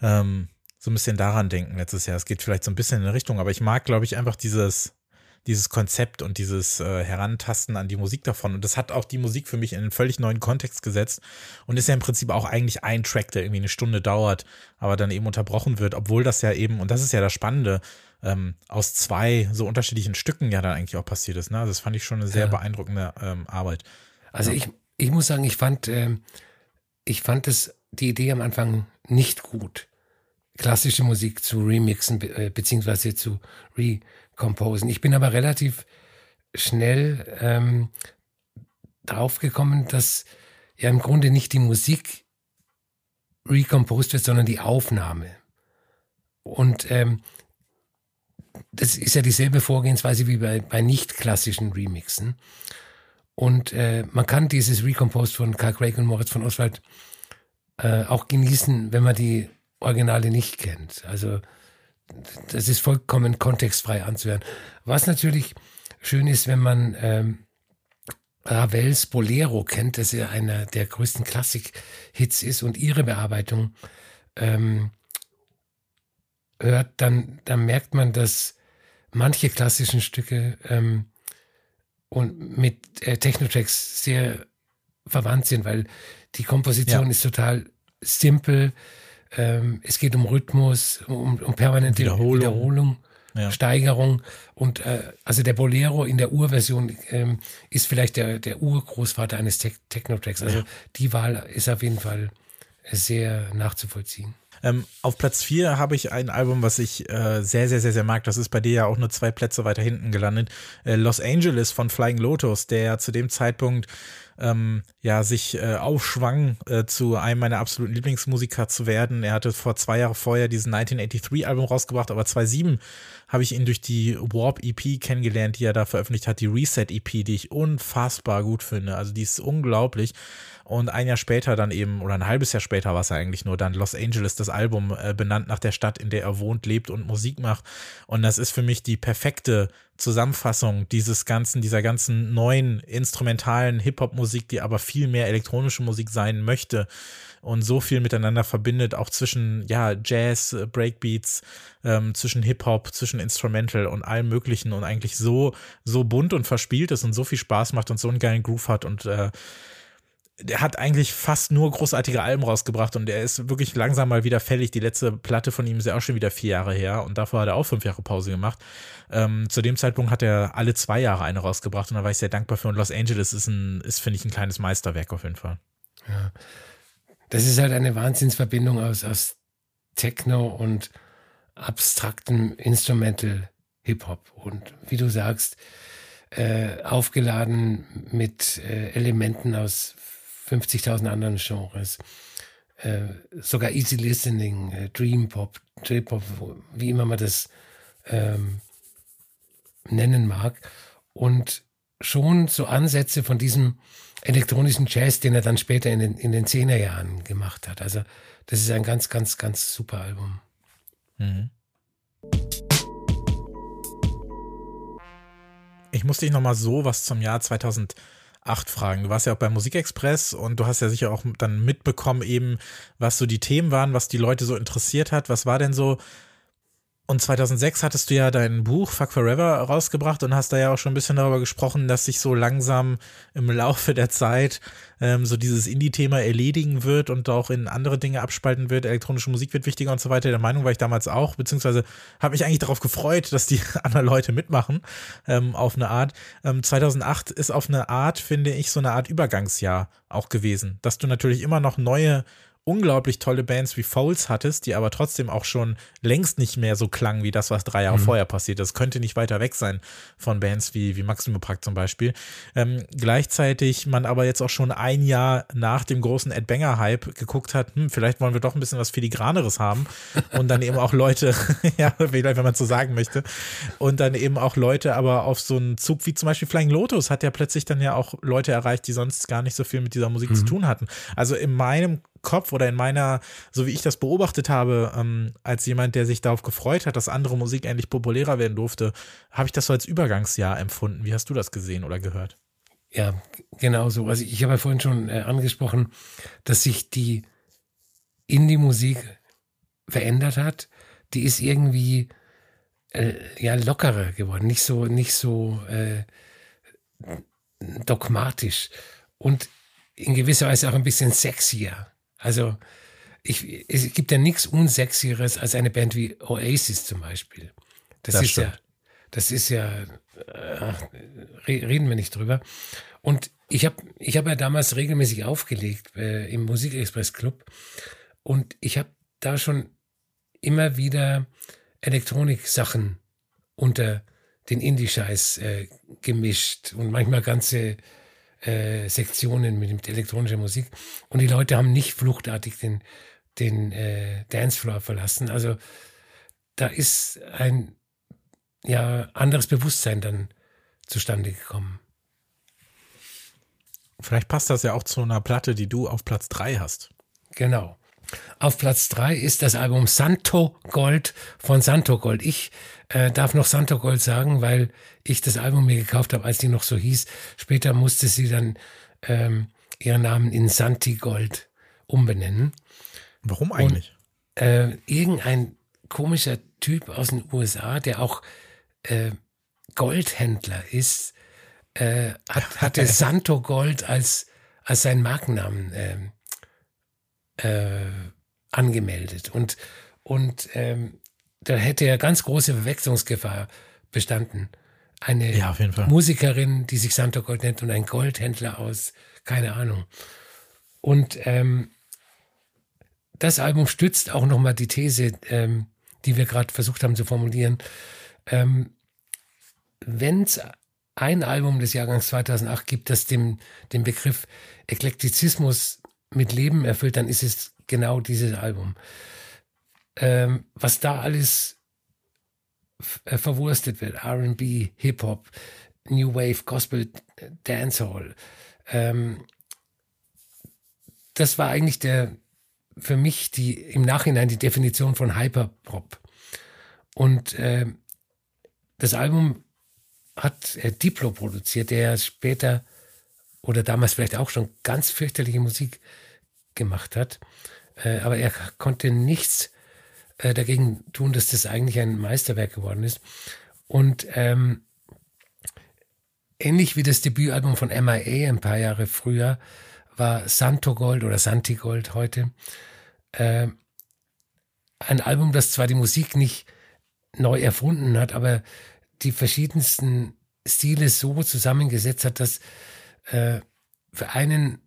ähm, so ein bisschen daran denken letztes Jahr. Es geht vielleicht so ein bisschen in eine Richtung, aber ich mag, glaube ich, einfach dieses, dieses Konzept und dieses äh, Herantasten an die Musik davon. Und das hat auch die Musik für mich in einen völlig neuen Kontext gesetzt und ist ja im Prinzip auch eigentlich ein Track, der irgendwie eine Stunde dauert, aber dann eben unterbrochen wird, obwohl das ja eben, und das ist ja das Spannende, ähm, aus zwei so unterschiedlichen Stücken ja dann eigentlich auch passiert ist. Ne? Also das fand ich schon eine sehr ja. beeindruckende ähm, Arbeit. Also ja. ich, ich muss sagen, ich fand, äh, ich fand es, die Idee am Anfang nicht gut, klassische Musik zu remixen, äh, beziehungsweise zu recomposen. Ich bin aber relativ schnell ähm, draufgekommen, dass ja im Grunde nicht die Musik recomposed wird, sondern die Aufnahme. Und ähm, das ist ja dieselbe Vorgehensweise wie bei, bei nicht klassischen Remixen. Und äh, man kann dieses Recomposed von Karl Craig und Moritz von Oswald äh, auch genießen, wenn man die Originale nicht kennt. Also das ist vollkommen kontextfrei anzuhören. Was natürlich schön ist, wenn man ähm, Ravels Bolero kennt, das ja einer der größten Klassik-Hits ist und ihre Bearbeitung ähm, hört, dann, dann merkt man, dass manche klassischen Stücke ähm, und mit äh, Technotracks sehr verwandt sind, weil die Komposition ja. ist total simpel. Ähm, es geht um Rhythmus, um, um permanente Wiederholung, Wiederholung ja. Steigerung. Und äh, also der Bolero in der Urversion ähm, ist vielleicht der, der Urgroßvater eines Te Technotracks. Also ja. die Wahl ist auf jeden Fall sehr nachzuvollziehen. Ähm, auf Platz 4 habe ich ein Album, was ich äh, sehr, sehr, sehr, sehr mag. Das ist bei dir ja auch nur zwei Plätze weiter hinten gelandet. Äh, Los Angeles von Flying Lotus, der zu dem Zeitpunkt ähm, ja sich äh, aufschwang, äh, zu einem meiner absoluten Lieblingsmusiker zu werden. Er hatte vor zwei Jahren vorher diesen 1983-Album rausgebracht, aber 2007 habe ich ihn durch die Warp EP kennengelernt, die er da veröffentlicht hat, die Reset EP, die ich unfassbar gut finde. Also die ist unglaublich. Und ein Jahr später dann eben, oder ein halbes Jahr später war es eigentlich nur dann Los Angeles, das Album äh, benannt nach der Stadt, in der er wohnt, lebt und Musik macht. Und das ist für mich die perfekte Zusammenfassung dieses ganzen, dieser ganzen neuen instrumentalen Hip-Hop-Musik, die aber viel mehr elektronische Musik sein möchte und so viel miteinander verbindet, auch zwischen ja, Jazz, Breakbeats, ähm, zwischen Hip-Hop, zwischen Instrumental und allem Möglichen und eigentlich so, so bunt und verspielt ist und so viel Spaß macht und so einen geilen Groove hat und äh, der hat eigentlich fast nur großartige Alben rausgebracht und er ist wirklich langsam mal wieder fällig. Die letzte Platte von ihm ist ja auch schon wieder vier Jahre her und davor hat er auch fünf Jahre Pause gemacht. Ähm, zu dem Zeitpunkt hat er alle zwei Jahre eine rausgebracht und da war ich sehr dankbar für. Und Los Angeles ist ist, finde ich, ein kleines Meisterwerk auf jeden Fall. Ja. Das ist halt eine Wahnsinnsverbindung aus, aus Techno und abstraktem Instrumental Hip-Hop. Und wie du sagst, äh, aufgeladen mit äh, Elementen aus 50.000 anderen Genres. Äh, sogar Easy Listening, äh, Dream Pop, J-Pop, wie immer man das ähm, nennen mag. Und schon so Ansätze von diesem elektronischen Jazz, den er dann später in den, in den 10er Jahren gemacht hat. Also das ist ein ganz, ganz, ganz super Album. Mhm. Ich muss dich nochmal so was zum Jahr 2000 acht Fragen. Du warst ja auch beim Musikexpress und du hast ja sicher auch dann mitbekommen, eben, was so die Themen waren, was die Leute so interessiert hat. Was war denn so und 2006 hattest du ja dein Buch Fuck Forever rausgebracht und hast da ja auch schon ein bisschen darüber gesprochen, dass sich so langsam im Laufe der Zeit ähm, so dieses Indie-Thema erledigen wird und auch in andere Dinge abspalten wird. Elektronische Musik wird wichtiger und so weiter. Der Meinung war ich damals auch, beziehungsweise habe mich eigentlich darauf gefreut, dass die anderen Leute mitmachen ähm, auf eine Art. Ähm, 2008 ist auf eine Art, finde ich, so eine Art Übergangsjahr auch gewesen, dass du natürlich immer noch neue unglaublich tolle Bands wie Foles hattest, die aber trotzdem auch schon längst nicht mehr so klangen wie das, was drei Jahre mhm. vorher passiert ist. Könnte nicht weiter weg sein von Bands wie, wie Maximo Park zum Beispiel. Ähm, gleichzeitig man aber jetzt auch schon ein Jahr nach dem großen Ed Banger Hype geguckt hat, hm, vielleicht wollen wir doch ein bisschen was Filigraneres haben und dann eben auch Leute, ja, vielleicht, wenn man so sagen möchte, und dann eben auch Leute aber auf so einen Zug wie zum Beispiel Flying Lotus hat ja plötzlich dann ja auch Leute erreicht, die sonst gar nicht so viel mit dieser Musik mhm. zu tun hatten. Also in meinem Kopf oder in meiner, so wie ich das beobachtet habe, ähm, als jemand, der sich darauf gefreut hat, dass andere Musik endlich populärer werden durfte, habe ich das so als Übergangsjahr empfunden. Wie hast du das gesehen oder gehört? Ja, genau so. Also ich habe ja vorhin schon äh, angesprochen, dass sich die Indie-Musik verändert hat. Die ist irgendwie äh, ja lockerer geworden, nicht so nicht so äh, dogmatisch und in gewisser Weise auch ein bisschen sexier. Also ich, es gibt ja nichts Unsexieres als eine Band wie Oasis zum Beispiel. Das, das ist stimmt. ja, das ist ja, äh, reden wir nicht drüber. Und ich habe ich hab ja damals regelmäßig aufgelegt äh, im Musikexpress Club und ich habe da schon immer wieder Elektronik-Sachen unter den Indie-Scheiß äh, gemischt und manchmal ganze äh, Sektionen mit, elektronischer Musik. Und die Leute haben nicht fluchtartig den, den äh, Dancefloor verlassen. Also da ist ein ja, anderes Bewusstsein dann zustande gekommen. Vielleicht passt das ja auch zu einer Platte, die du auf Platz 3 hast. Genau. Auf Platz 3 ist das Album Santo Gold von Santo Gold. Ich äh, darf noch Santo Gold sagen, weil ich das Album mir gekauft habe, als die noch so hieß. Später musste sie dann ähm, ihren Namen in Santi Gold umbenennen. Warum eigentlich? Und, äh, irgendein komischer Typ aus den USA, der auch äh, Goldhändler ist, äh, hat, hatte Santo Gold als, als seinen Markennamen ähm, äh, angemeldet. Und, und ähm, da hätte ja ganz große Verwechslungsgefahr bestanden. Eine ja, Musikerin, die sich Santo Gold nennt und ein Goldhändler aus, keine Ahnung. Und ähm, das Album stützt auch nochmal die These, ähm, die wir gerade versucht haben zu formulieren. Ähm, Wenn es ein Album des Jahrgangs 2008 gibt, das dem, dem Begriff Eklektizismus mit Leben erfüllt, dann ist es genau dieses Album. Ähm, was da alles äh, verwurstet wird, RB, Hip-Hop, New Wave, Gospel, Dancehall, ähm, das war eigentlich der, für mich die, im Nachhinein die Definition von Hyperpop. Und äh, das Album hat äh, Diplo produziert, der später oder damals vielleicht auch schon ganz fürchterliche Musik gemacht hat. Äh, aber er konnte nichts äh, dagegen tun, dass das eigentlich ein Meisterwerk geworden ist. Und ähm, ähnlich wie das Debütalbum von MIA ein paar Jahre früher war Santo Gold oder Santi Gold heute äh, ein Album, das zwar die Musik nicht neu erfunden hat, aber die verschiedensten Stile so zusammengesetzt hat, dass äh, für einen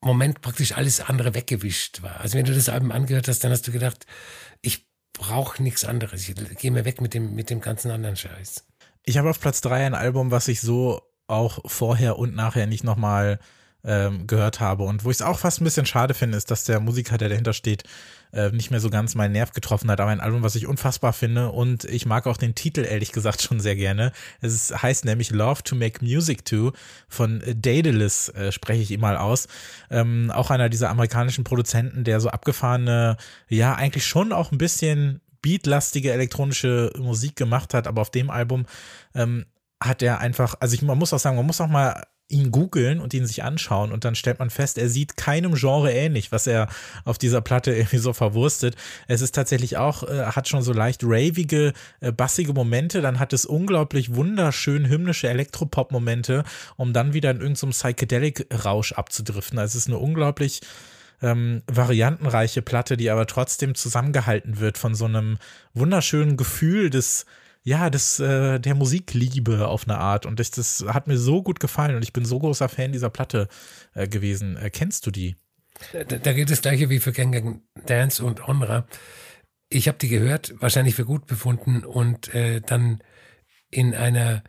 Moment praktisch alles andere weggewischt war. Also wenn du das Album angehört hast, dann hast du gedacht, ich brauche nichts anderes. Ich gehe mir weg mit dem, mit dem ganzen anderen Scheiß. Ich habe auf Platz drei ein Album, was ich so auch vorher und nachher nicht nochmal ähm, gehört habe. Und wo ich es auch fast ein bisschen schade finde, ist, dass der Musiker, der dahinter steht, äh, nicht mehr so ganz meinen Nerv getroffen hat. Aber ein Album, was ich unfassbar finde. Und ich mag auch den Titel ehrlich gesagt schon sehr gerne. Es ist, heißt nämlich Love to Make Music To von Daedalus, äh, spreche ich ihm mal aus. Ähm, auch einer dieser amerikanischen Produzenten, der so abgefahrene, ja, eigentlich schon auch ein bisschen beatlastige elektronische Musik gemacht hat, aber auf dem Album ähm, hat er einfach, also ich, man muss auch sagen, man muss auch mal ihn googeln und ihn sich anschauen und dann stellt man fest, er sieht keinem Genre ähnlich, was er auf dieser Platte irgendwie so verwurstet. Es ist tatsächlich auch, äh, hat schon so leicht ravige, äh, bassige Momente, dann hat es unglaublich wunderschön hymnische Elektropop-Momente, um dann wieder in irgendeinem so Psychedelic-Rausch abzudriften. Also es ist eine unglaublich ähm, variantenreiche Platte, die aber trotzdem zusammengehalten wird von so einem wunderschönen Gefühl des ja, das, äh, der Musikliebe auf eine Art. Und das, das hat mir so gut gefallen und ich bin so großer Fan dieser Platte äh, gewesen. Äh, kennst du die? Da, da geht das gleiche wie für Gang Dance und Onra. Ich habe die gehört, wahrscheinlich für gut befunden und äh, dann in einer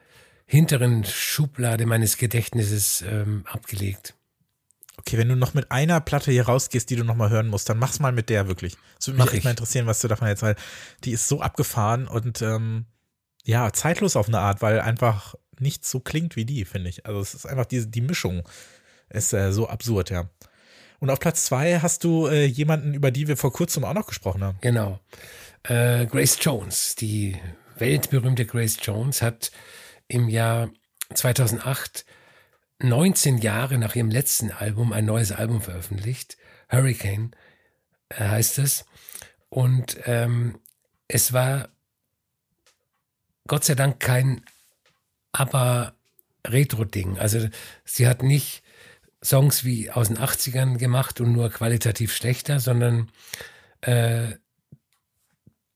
hinteren Schublade meines Gedächtnisses ähm, abgelegt. Okay, wenn du noch mit einer Platte hier rausgehst, die du noch mal hören musst, dann mach's mal mit der wirklich. Es würde mich echt mal interessieren, was du davon jetzt, weil die ist so abgefahren und ähm, ja, zeitlos auf eine Art, weil einfach nicht so klingt wie die, finde ich. Also es ist einfach die, die Mischung ist äh, so absurd, ja. Und auf Platz zwei hast du äh, jemanden, über die wir vor kurzem auch noch gesprochen haben. Genau. Äh, Grace Jones, die weltberühmte Grace Jones, hat im Jahr 2008, 19 Jahre nach ihrem letzten Album, ein neues Album veröffentlicht. Hurricane äh, heißt es. Und ähm, es war Gott sei Dank kein aber Retro-Ding. Also sie hat nicht Songs wie aus den 80ern gemacht und nur qualitativ schlechter, sondern äh,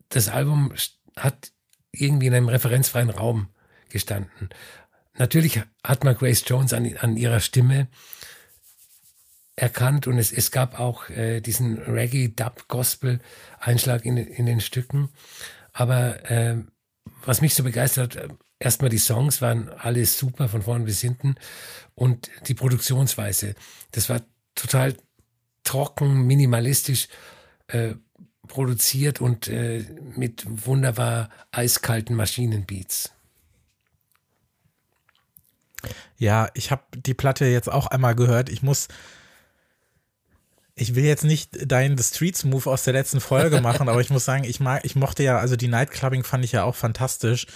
das Album hat irgendwie in einem referenzfreien Raum gestanden. Natürlich hat man Grace Jones an, an ihrer Stimme erkannt und es, es gab auch äh, diesen Reggae-Dub-Gospel-Einschlag in, in den Stücken. Aber äh, was mich so begeistert hat, erstmal die Songs waren alles super von vorn bis hinten und die Produktionsweise, das war total trocken, minimalistisch äh, produziert und äh, mit wunderbar eiskalten Maschinenbeats. Ja, ich habe die Platte jetzt auch einmal gehört. Ich muss ich will jetzt nicht deinen The Streets Move aus der letzten Folge machen, aber ich muss sagen, ich mag, ich mochte ja, also die Nightclubbing fand ich ja auch fantastisch.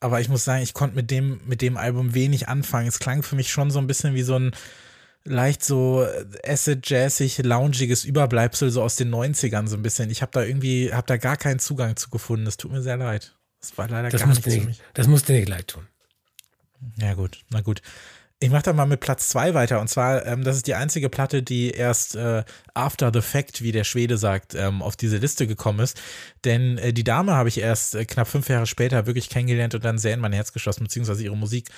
Aber ich muss sagen, ich konnte mit dem, mit dem Album wenig anfangen. Es klang für mich schon so ein bisschen wie so ein leicht so acid-jazzig, loungiges Überbleibsel so aus den 90ern so ein bisschen. Ich habe da irgendwie, habe da gar keinen Zugang zu gefunden. Das tut mir sehr leid. Das war leider das gar nichts nicht, für mich. Das musste nicht leid tun. Ja gut, na gut. Ich mache da mal mit Platz zwei weiter. Und zwar, ähm, das ist die einzige Platte, die erst äh, after the fact, wie der Schwede sagt, ähm, auf diese Liste gekommen ist. Denn äh, die Dame habe ich erst äh, knapp fünf Jahre später wirklich kennengelernt und dann sehr in mein Herz geschossen, beziehungsweise ihre Musik.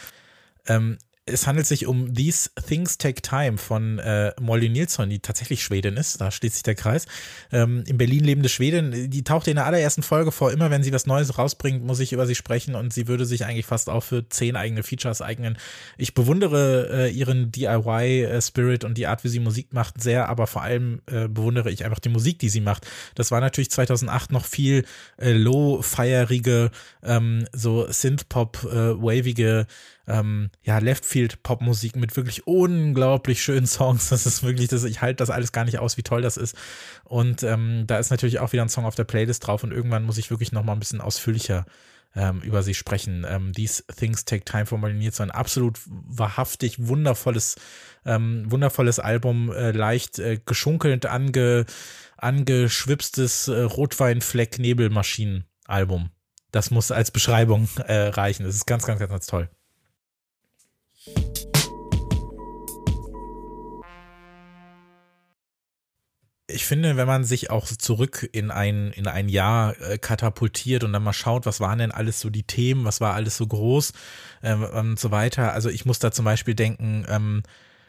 Ähm, es handelt sich um These Things Take Time von äh, Molly Nilsson, die tatsächlich Schwedin ist. Da schließt sich der Kreis. Ähm, in Berlin lebende Schwedin. Die tauchte in der allerersten Folge vor. Immer wenn sie was Neues rausbringt, muss ich über sie sprechen und sie würde sich eigentlich fast auch für zehn eigene Features eignen. Ich bewundere äh, ihren DIY-Spirit und die Art, wie sie Musik macht, sehr, aber vor allem äh, bewundere ich einfach die Musik, die sie macht. Das war natürlich 2008 noch viel äh, low-feierige, ähm, so Synth-Pop-wavige ähm, ja, Leftfield-Popmusik mit wirklich unglaublich schönen Songs. Das ist wirklich, das, ich halte das alles gar nicht aus, wie toll das ist. Und ähm, da ist natürlich auch wieder ein Song auf der Playlist drauf und irgendwann muss ich wirklich noch mal ein bisschen ausführlicher ähm, über sie sprechen. Ähm, These Things Take Time for Mariniert, so ein absolut wahrhaftig wundervolles, ähm, wundervolles Album, äh, leicht äh, geschunkelnd ange, angeschwipstes äh, Rotweinfleck-Nebelmaschinen-Album. Das muss als Beschreibung äh, reichen. Das ist ganz, ganz, ganz, ganz toll. Ich finde, wenn man sich auch zurück in ein, in ein Jahr äh, katapultiert und dann mal schaut, was waren denn alles so die Themen, was war alles so groß äh, und so weiter. Also ich muss da zum Beispiel denken, ähm,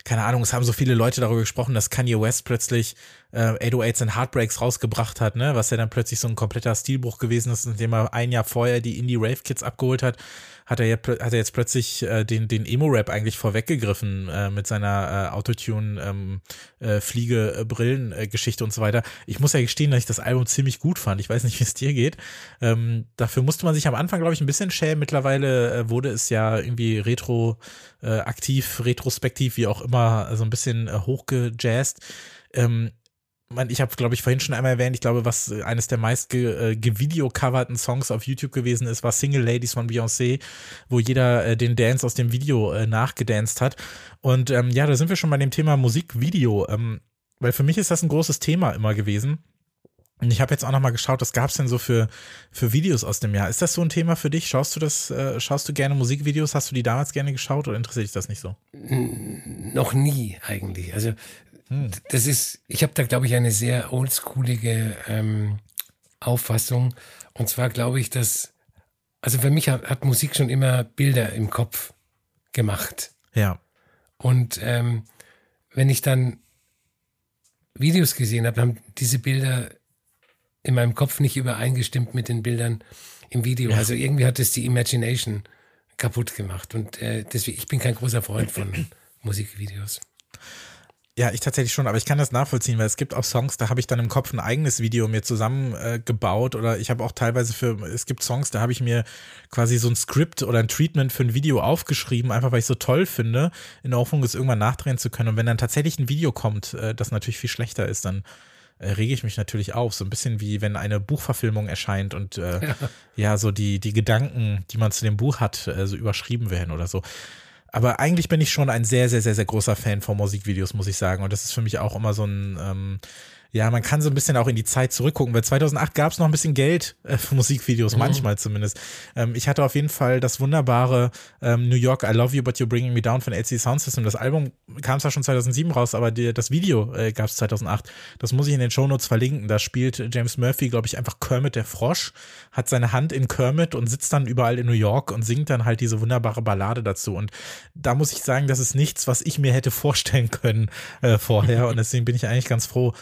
keine Ahnung, es haben so viele Leute darüber gesprochen, dass Kanye West plötzlich äh, 808s and Heartbreaks rausgebracht hat, ne, was ja dann plötzlich so ein kompletter Stilbruch gewesen ist, indem er ein Jahr vorher die Indie Rave Kids abgeholt hat hat er, jetzt, hat er jetzt plötzlich äh, den, den Emo-Rap eigentlich vorweggegriffen äh, mit seiner äh, Autotune, ähm, äh, äh, äh, und so weiter. Ich muss ja gestehen, dass ich das Album ziemlich gut fand. Ich weiß nicht, wie es dir geht. Ähm, dafür musste man sich am Anfang, glaube ich, ein bisschen schämen. Mittlerweile äh, wurde es ja irgendwie retro äh, aktiv, retrospektiv, wie auch immer, so ein bisschen äh, hochgejazzt. Ähm, ich habe, glaube ich, vorhin schon einmal erwähnt, ich glaube, was eines der meist ge, äh, gevideocoverten Songs auf YouTube gewesen ist, war Single Ladies von Beyoncé, wo jeder äh, den Dance aus dem Video äh, nachgedanced hat. Und ähm, ja, da sind wir schon bei dem Thema Musikvideo, ähm, weil für mich ist das ein großes Thema immer gewesen. Und ich habe jetzt auch noch mal geschaut, was gab es denn so für, für Videos aus dem Jahr? Ist das so ein Thema für dich? Schaust du das, äh, schaust du gerne Musikvideos? Hast du die damals gerne geschaut oder interessiert dich das nicht so? Noch nie eigentlich. Also hm. Das ist, ich habe da, glaube ich, eine sehr oldschoolige ähm, Auffassung. Und zwar glaube ich, dass, also für mich hat, hat, Musik schon immer Bilder im Kopf gemacht. Ja. Und ähm, wenn ich dann Videos gesehen habe, haben diese Bilder in meinem Kopf nicht übereingestimmt mit den Bildern im Video. Ja. Also irgendwie hat es die Imagination kaputt gemacht. Und äh, deswegen, ich bin kein großer Freund von Musikvideos. Ja, ich tatsächlich schon, aber ich kann das nachvollziehen, weil es gibt auch Songs, da habe ich dann im Kopf ein eigenes Video mir zusammengebaut äh, oder ich habe auch teilweise für, es gibt Songs, da habe ich mir quasi so ein Skript oder ein Treatment für ein Video aufgeschrieben, einfach weil ich so toll finde, in der Hoffnung, es irgendwann nachdrehen zu können. Und wenn dann tatsächlich ein Video kommt, äh, das natürlich viel schlechter ist, dann äh, rege ich mich natürlich auf. So ein bisschen wie wenn eine Buchverfilmung erscheint und äh, ja. ja. so die, die Gedanken, die man zu dem Buch hat, äh, so überschrieben werden oder so. Aber eigentlich bin ich schon ein sehr, sehr, sehr, sehr großer Fan von Musikvideos, muss ich sagen. Und das ist für mich auch immer so ein, ähm, ja, man kann so ein bisschen auch in die Zeit zurückgucken, weil 2008 gab es noch ein bisschen Geld äh, für Musikvideos, mhm. manchmal zumindest. Ähm, ich hatte auf jeden Fall das wunderbare ähm, New York I Love You But You're Bringing Me Down von LC Sound System. Das Album kam zwar schon 2007 raus, aber die, das Video äh, gab es 2008. Das muss ich in den Shownotes verlinken. Da spielt James Murphy, glaube ich, einfach Kermit der Frosch, hat seine Hand in Kermit und sitzt dann überall in New York und singt dann halt diese wunderbare Ballade dazu. Und da muss ich sagen, das ist nichts, was ich mir hätte vorstellen können äh, vorher. Und deswegen bin ich eigentlich ganz froh,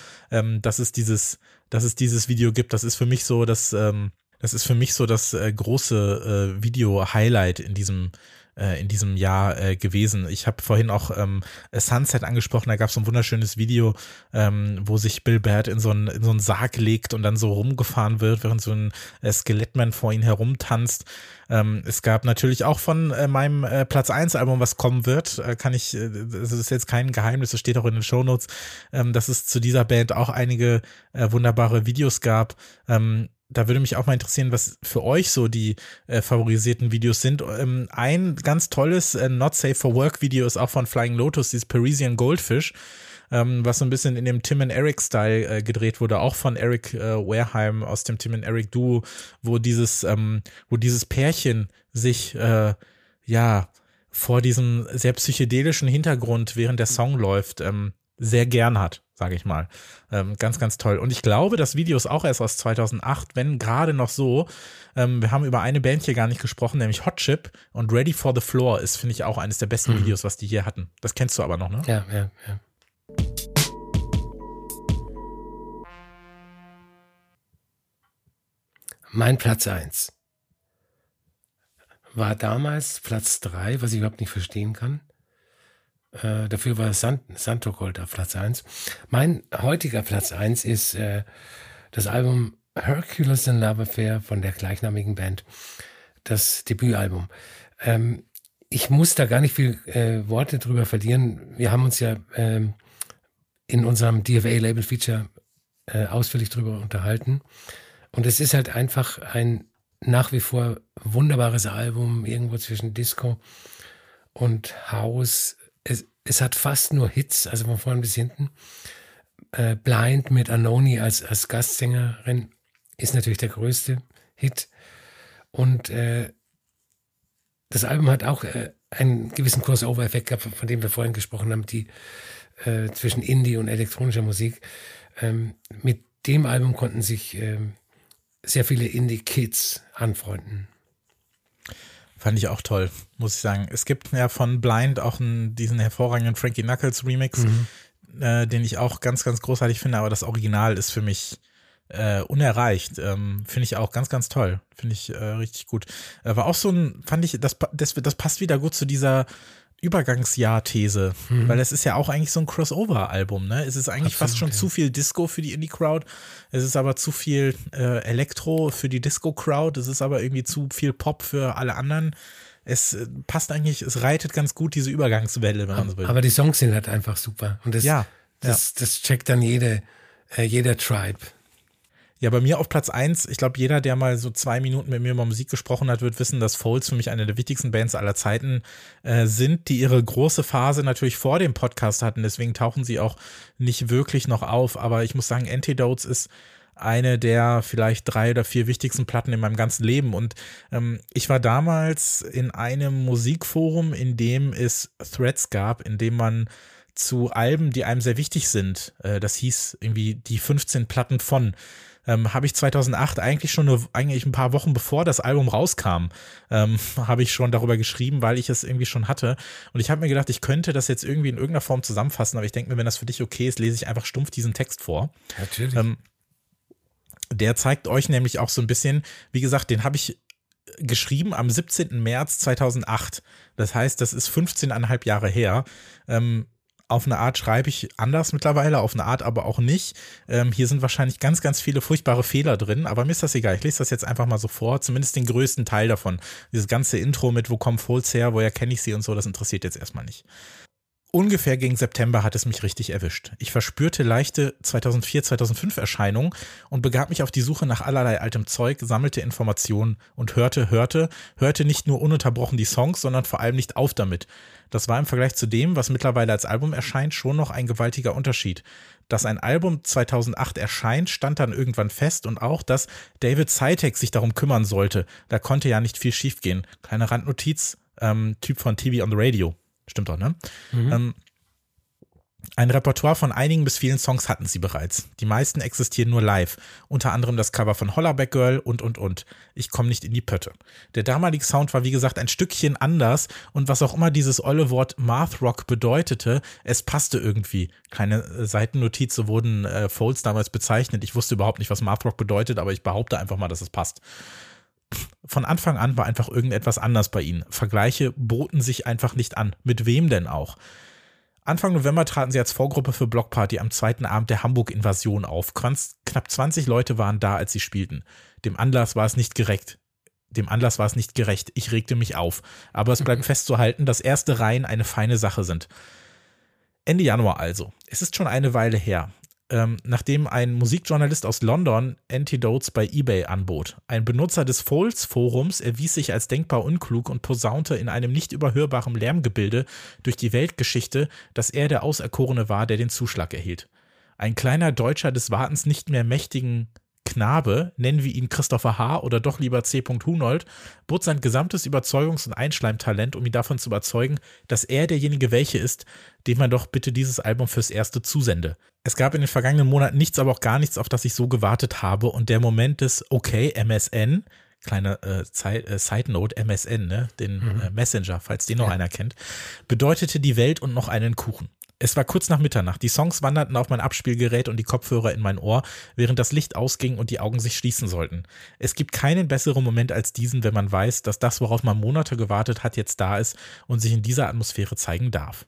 ähm, dass es dieses, dass es dieses Video gibt. Das ist für mich so, dass ähm, das ist für mich so das äh, große äh, Video-Highlight in diesem in diesem Jahr äh, gewesen. Ich habe vorhin auch ähm, Sunset angesprochen, da gab es so ein wunderschönes Video, ähm, wo sich Bill Baird in so einen, in so einen Sarg legt und dann so rumgefahren wird, während so ein äh, Skelettman vor ihn herumtanzt. Ähm, es gab natürlich auch von äh, meinem äh, Platz 1 Album, was kommen wird, äh, kann ich, äh, das ist jetzt kein Geheimnis, das steht auch in den Shownotes, ähm, dass es zu dieser Band auch einige äh, wunderbare Videos gab. Ähm, da würde mich auch mal interessieren, was für euch so die äh, favorisierten Videos sind. Ähm, ein ganz tolles äh, Not Safe for Work Video ist auch von Flying Lotus, dieses Parisian Goldfish, ähm, was so ein bisschen in dem Tim and Eric Style äh, gedreht wurde, auch von Eric äh, Wareheim aus dem Tim and Eric Duo, wo dieses, ähm, wo dieses Pärchen sich, äh, ja, vor diesem sehr psychedelischen Hintergrund, während der Song läuft, ähm, sehr gern hat sage ich mal. Ähm, ganz, ganz toll. Und ich glaube, das Video ist auch erst aus 2008, wenn gerade noch so. Ähm, wir haben über eine Band hier gar nicht gesprochen, nämlich Hot Chip und Ready for the Floor ist, finde ich, auch eines der besten mhm. Videos, was die hier hatten. Das kennst du aber noch, ne? Ja, ja, ja. Mein Platz 1 war damals Platz 3, was ich überhaupt nicht verstehen kann. Äh, dafür war San Santo Gold auf Platz 1. Mein heutiger Platz 1 ist äh, das Album Hercules and Love Affair von der gleichnamigen Band. Das Debütalbum. Ähm, ich muss da gar nicht viel äh, Worte drüber verlieren. Wir haben uns ja ähm, in unserem DFA-Label-Feature äh, ausführlich drüber unterhalten. Und es ist halt einfach ein nach wie vor wunderbares Album, irgendwo zwischen Disco und House, es, es hat fast nur Hits, also von vorn bis hinten. Äh, Blind mit Anoni als, als Gastsängerin ist natürlich der größte Hit. Und äh, das Album hat auch äh, einen gewissen Crossover-Effekt gehabt, von dem wir vorhin gesprochen haben, die äh, zwischen Indie und elektronischer Musik. Ähm, mit dem Album konnten sich ähm, sehr viele Indie-Kids anfreunden. Fand ich auch toll, muss ich sagen. Es gibt ja von Blind auch einen, diesen hervorragenden Frankie Knuckles Remix, mhm. äh, den ich auch ganz, ganz großartig finde, aber das Original ist für mich äh, unerreicht. Ähm, finde ich auch ganz, ganz toll. Finde ich äh, richtig gut. Äh, war auch so ein, fand ich, das, das, das passt wieder gut zu dieser Übergangsjahr-These, mhm. weil es ist ja auch eigentlich so ein Crossover-Album, ne? Es ist eigentlich Absolut, fast schon ja. zu viel Disco für die Indie-Crowd, es ist aber zu viel äh, Elektro für die Disco-Crowd, es ist aber irgendwie zu viel Pop für alle anderen. Es äh, passt eigentlich, es reitet ganz gut diese Übergangswelle, wenn man so will. Aber die Songs sind halt einfach super und das, ja, das, ja. das checkt dann jede, äh, jeder Tribe. Ja, bei mir auf Platz eins. ich glaube, jeder, der mal so zwei Minuten mit mir über Musik gesprochen hat, wird wissen, dass Folds für mich eine der wichtigsten Bands aller Zeiten äh, sind, die ihre große Phase natürlich vor dem Podcast hatten. Deswegen tauchen sie auch nicht wirklich noch auf. Aber ich muss sagen, Antidotes ist eine der vielleicht drei oder vier wichtigsten Platten in meinem ganzen Leben. Und ähm, ich war damals in einem Musikforum, in dem es Threads gab, in dem man zu Alben, die einem sehr wichtig sind, äh, das hieß irgendwie die 15 Platten von, ähm, habe ich 2008 eigentlich schon nur, eigentlich ein paar Wochen bevor das Album rauskam, ähm, habe ich schon darüber geschrieben, weil ich es irgendwie schon hatte. Und ich habe mir gedacht, ich könnte das jetzt irgendwie in irgendeiner Form zusammenfassen, aber ich denke mir, wenn das für dich okay ist, lese ich einfach stumpf diesen Text vor. Natürlich. Ähm, der zeigt euch nämlich auch so ein bisschen, wie gesagt, den habe ich geschrieben am 17. März 2008. Das heißt, das ist 15,5 Jahre her. Ähm, auf eine Art schreibe ich anders mittlerweile, auf eine Art aber auch nicht. Ähm, hier sind wahrscheinlich ganz, ganz viele furchtbare Fehler drin, aber mir ist das egal. Ich lese das jetzt einfach mal so vor, zumindest den größten Teil davon. Dieses ganze Intro mit, wo kommen Folds her, woher kenne ich sie und so, das interessiert jetzt erstmal nicht. Ungefähr gegen September hat es mich richtig erwischt. Ich verspürte leichte 2004-2005 Erscheinungen und begab mich auf die Suche nach allerlei altem Zeug, sammelte Informationen und hörte, hörte, hörte nicht nur ununterbrochen die Songs, sondern vor allem nicht auf damit. Das war im Vergleich zu dem, was mittlerweile als Album erscheint, schon noch ein gewaltiger Unterschied. Dass ein Album 2008 erscheint, stand dann irgendwann fest und auch, dass David Zeitek sich darum kümmern sollte. Da konnte ja nicht viel schiefgehen. Kleine Randnotiz, ähm, Typ von TV on the Radio. Stimmt doch, ne? Mhm. Ähm, ein Repertoire von einigen bis vielen Songs hatten sie bereits. Die meisten existieren nur live. Unter anderem das Cover von Hollaback Girl und, und, und. Ich komme nicht in die Pötte. Der damalige Sound war wie gesagt ein Stückchen anders und was auch immer dieses olle Wort Math Rock bedeutete, es passte irgendwie. Kleine äh, Seitennotiz, so wurden äh, Folds damals bezeichnet. Ich wusste überhaupt nicht, was Math Rock bedeutet, aber ich behaupte einfach mal, dass es passt. Von Anfang an war einfach irgendetwas anders bei ihnen. Vergleiche boten sich einfach nicht an. Mit wem denn auch? Anfang November traten sie als Vorgruppe für Blockparty am zweiten Abend der Hamburg-Invasion auf. Knapp 20 Leute waren da, als sie spielten. Dem Anlass war es nicht gerecht. Dem Anlass war es nicht gerecht. Ich regte mich auf. Aber es bleibt festzuhalten, dass erste Reihen eine feine Sache sind. Ende Januar also. Es ist schon eine Weile her ähm, nachdem ein Musikjournalist aus London Antidotes bei eBay anbot. Ein Benutzer des Foles-Forums erwies sich als denkbar unklug und posaunte in einem nicht überhörbaren Lärmgebilde durch die Weltgeschichte, dass er der Auserkorene war, der den Zuschlag erhielt. Ein kleiner Deutscher des Wartens nicht mehr mächtigen Knabe, nennen wir ihn Christopher H. oder doch lieber C. Hunold, bot sein gesamtes Überzeugungs- und Einschleimtalent, um ihn davon zu überzeugen, dass er derjenige welche ist, dem man doch bitte dieses Album fürs Erste zusende. Es gab in den vergangenen Monaten nichts, aber auch gar nichts, auf das ich so gewartet habe und der Moment des Okay, MSN, kleine äh, äh, Side Note, MSN, ne, den mhm. äh, Messenger, falls den noch ja. einer kennt, bedeutete die Welt und noch einen Kuchen. Es war kurz nach Mitternacht. Die Songs wanderten auf mein Abspielgerät und die Kopfhörer in mein Ohr, während das Licht ausging und die Augen sich schließen sollten. Es gibt keinen besseren Moment als diesen, wenn man weiß, dass das, worauf man Monate gewartet hat, jetzt da ist und sich in dieser Atmosphäre zeigen darf.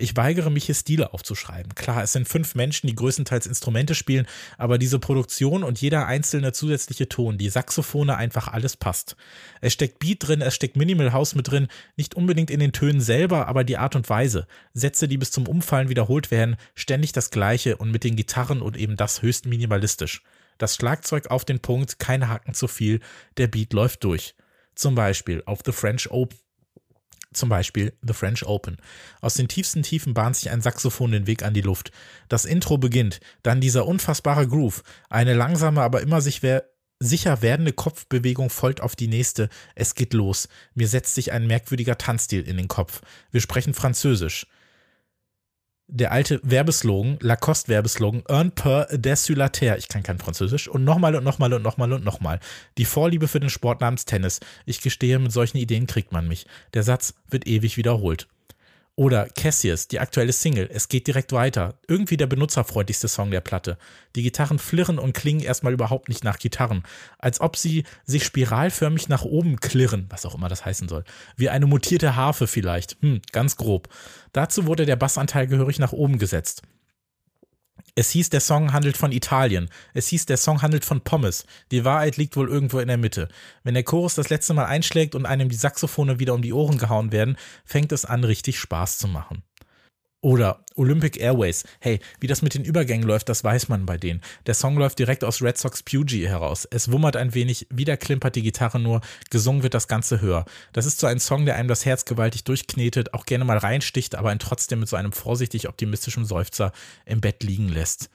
Ich weigere mich hier Stile aufzuschreiben. Klar, es sind fünf Menschen, die größtenteils Instrumente spielen, aber diese Produktion und jeder einzelne zusätzliche Ton, die Saxophone, einfach alles passt. Es steckt Beat drin, es steckt Minimal House mit drin, nicht unbedingt in den Tönen selber, aber die Art und Weise. Sätze, die bis zum Umfallen wiederholt werden, ständig das Gleiche und mit den Gitarren und eben das höchst minimalistisch. Das Schlagzeug auf den Punkt, keine Haken zu viel, der Beat läuft durch. Zum Beispiel auf The French Open zum Beispiel The French Open. Aus den tiefsten Tiefen bahnt sich ein Saxophon den Weg an die Luft. Das Intro beginnt, dann dieser unfassbare Groove, eine langsame, aber immer sich wer sicher werdende Kopfbewegung folgt auf die nächste. Es geht los. Mir setzt sich ein merkwürdiger Tanzstil in den Kopf. Wir sprechen Französisch der alte Werbeslogan, Lacoste-Werbeslogan, earn per desulater. Ich kann kein Französisch. Und nochmal und nochmal und nochmal und nochmal. Die Vorliebe für den Sport namens Tennis. Ich gestehe, mit solchen Ideen kriegt man mich. Der Satz wird ewig wiederholt. Oder Cassius, die aktuelle Single. Es geht direkt weiter. Irgendwie der benutzerfreundlichste Song der Platte. Die Gitarren flirren und klingen erstmal überhaupt nicht nach Gitarren. Als ob sie sich spiralförmig nach oben klirren, was auch immer das heißen soll. Wie eine mutierte Harfe vielleicht. Hm, ganz grob. Dazu wurde der Bassanteil gehörig nach oben gesetzt. Es hieß, der Song handelt von Italien. Es hieß, der Song handelt von Pommes. Die Wahrheit liegt wohl irgendwo in der Mitte. Wenn der Chorus das letzte Mal einschlägt und einem die Saxophone wieder um die Ohren gehauen werden, fängt es an, richtig Spaß zu machen. Oder Olympic Airways. Hey, wie das mit den Übergängen läuft, das weiß man bei denen. Der Song läuft direkt aus Red Sox Pugy heraus. Es wummert ein wenig, wieder klimpert die Gitarre nur, gesungen wird das Ganze höher. Das ist so ein Song, der einem das Herz gewaltig durchknetet, auch gerne mal reinsticht, aber ihn trotzdem mit so einem vorsichtig optimistischen Seufzer im Bett liegen lässt.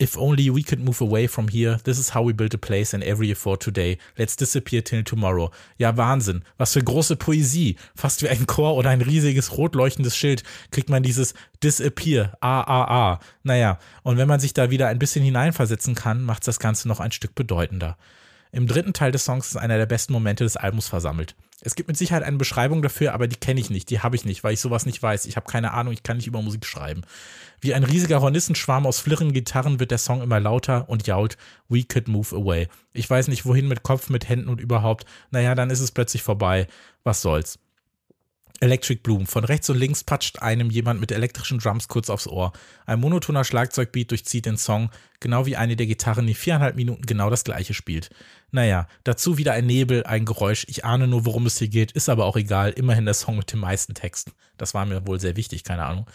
If only we could move away from here, this is how we build a place and every for today. Let's disappear till tomorrow. Ja, Wahnsinn. Was für große Poesie. Fast wie ein Chor oder ein riesiges rot leuchtendes Schild kriegt man dieses Disappear. A, A, A. Naja, und wenn man sich da wieder ein bisschen hineinversetzen kann, macht das Ganze noch ein Stück bedeutender. Im dritten Teil des Songs ist einer der besten Momente des Albums versammelt. Es gibt mit Sicherheit eine Beschreibung dafür, aber die kenne ich nicht, die habe ich nicht, weil ich sowas nicht weiß. Ich habe keine Ahnung, ich kann nicht über Musik schreiben. Wie ein riesiger Hornissenschwarm aus flirrenden Gitarren wird der Song immer lauter und jault We could move away. Ich weiß nicht wohin mit Kopf, mit Händen und überhaupt. Naja, dann ist es plötzlich vorbei. Was soll's. Electric Bloom. Von rechts und links patscht einem jemand mit elektrischen Drums kurz aufs Ohr. Ein monotoner Schlagzeugbeat durchzieht den Song, genau wie eine der Gitarren, die viereinhalb Minuten genau das gleiche spielt. Naja, dazu wieder ein Nebel, ein Geräusch. Ich ahne nur, worum es hier geht, ist aber auch egal. Immerhin der Song mit dem meisten Text. Das war mir wohl sehr wichtig, keine Ahnung.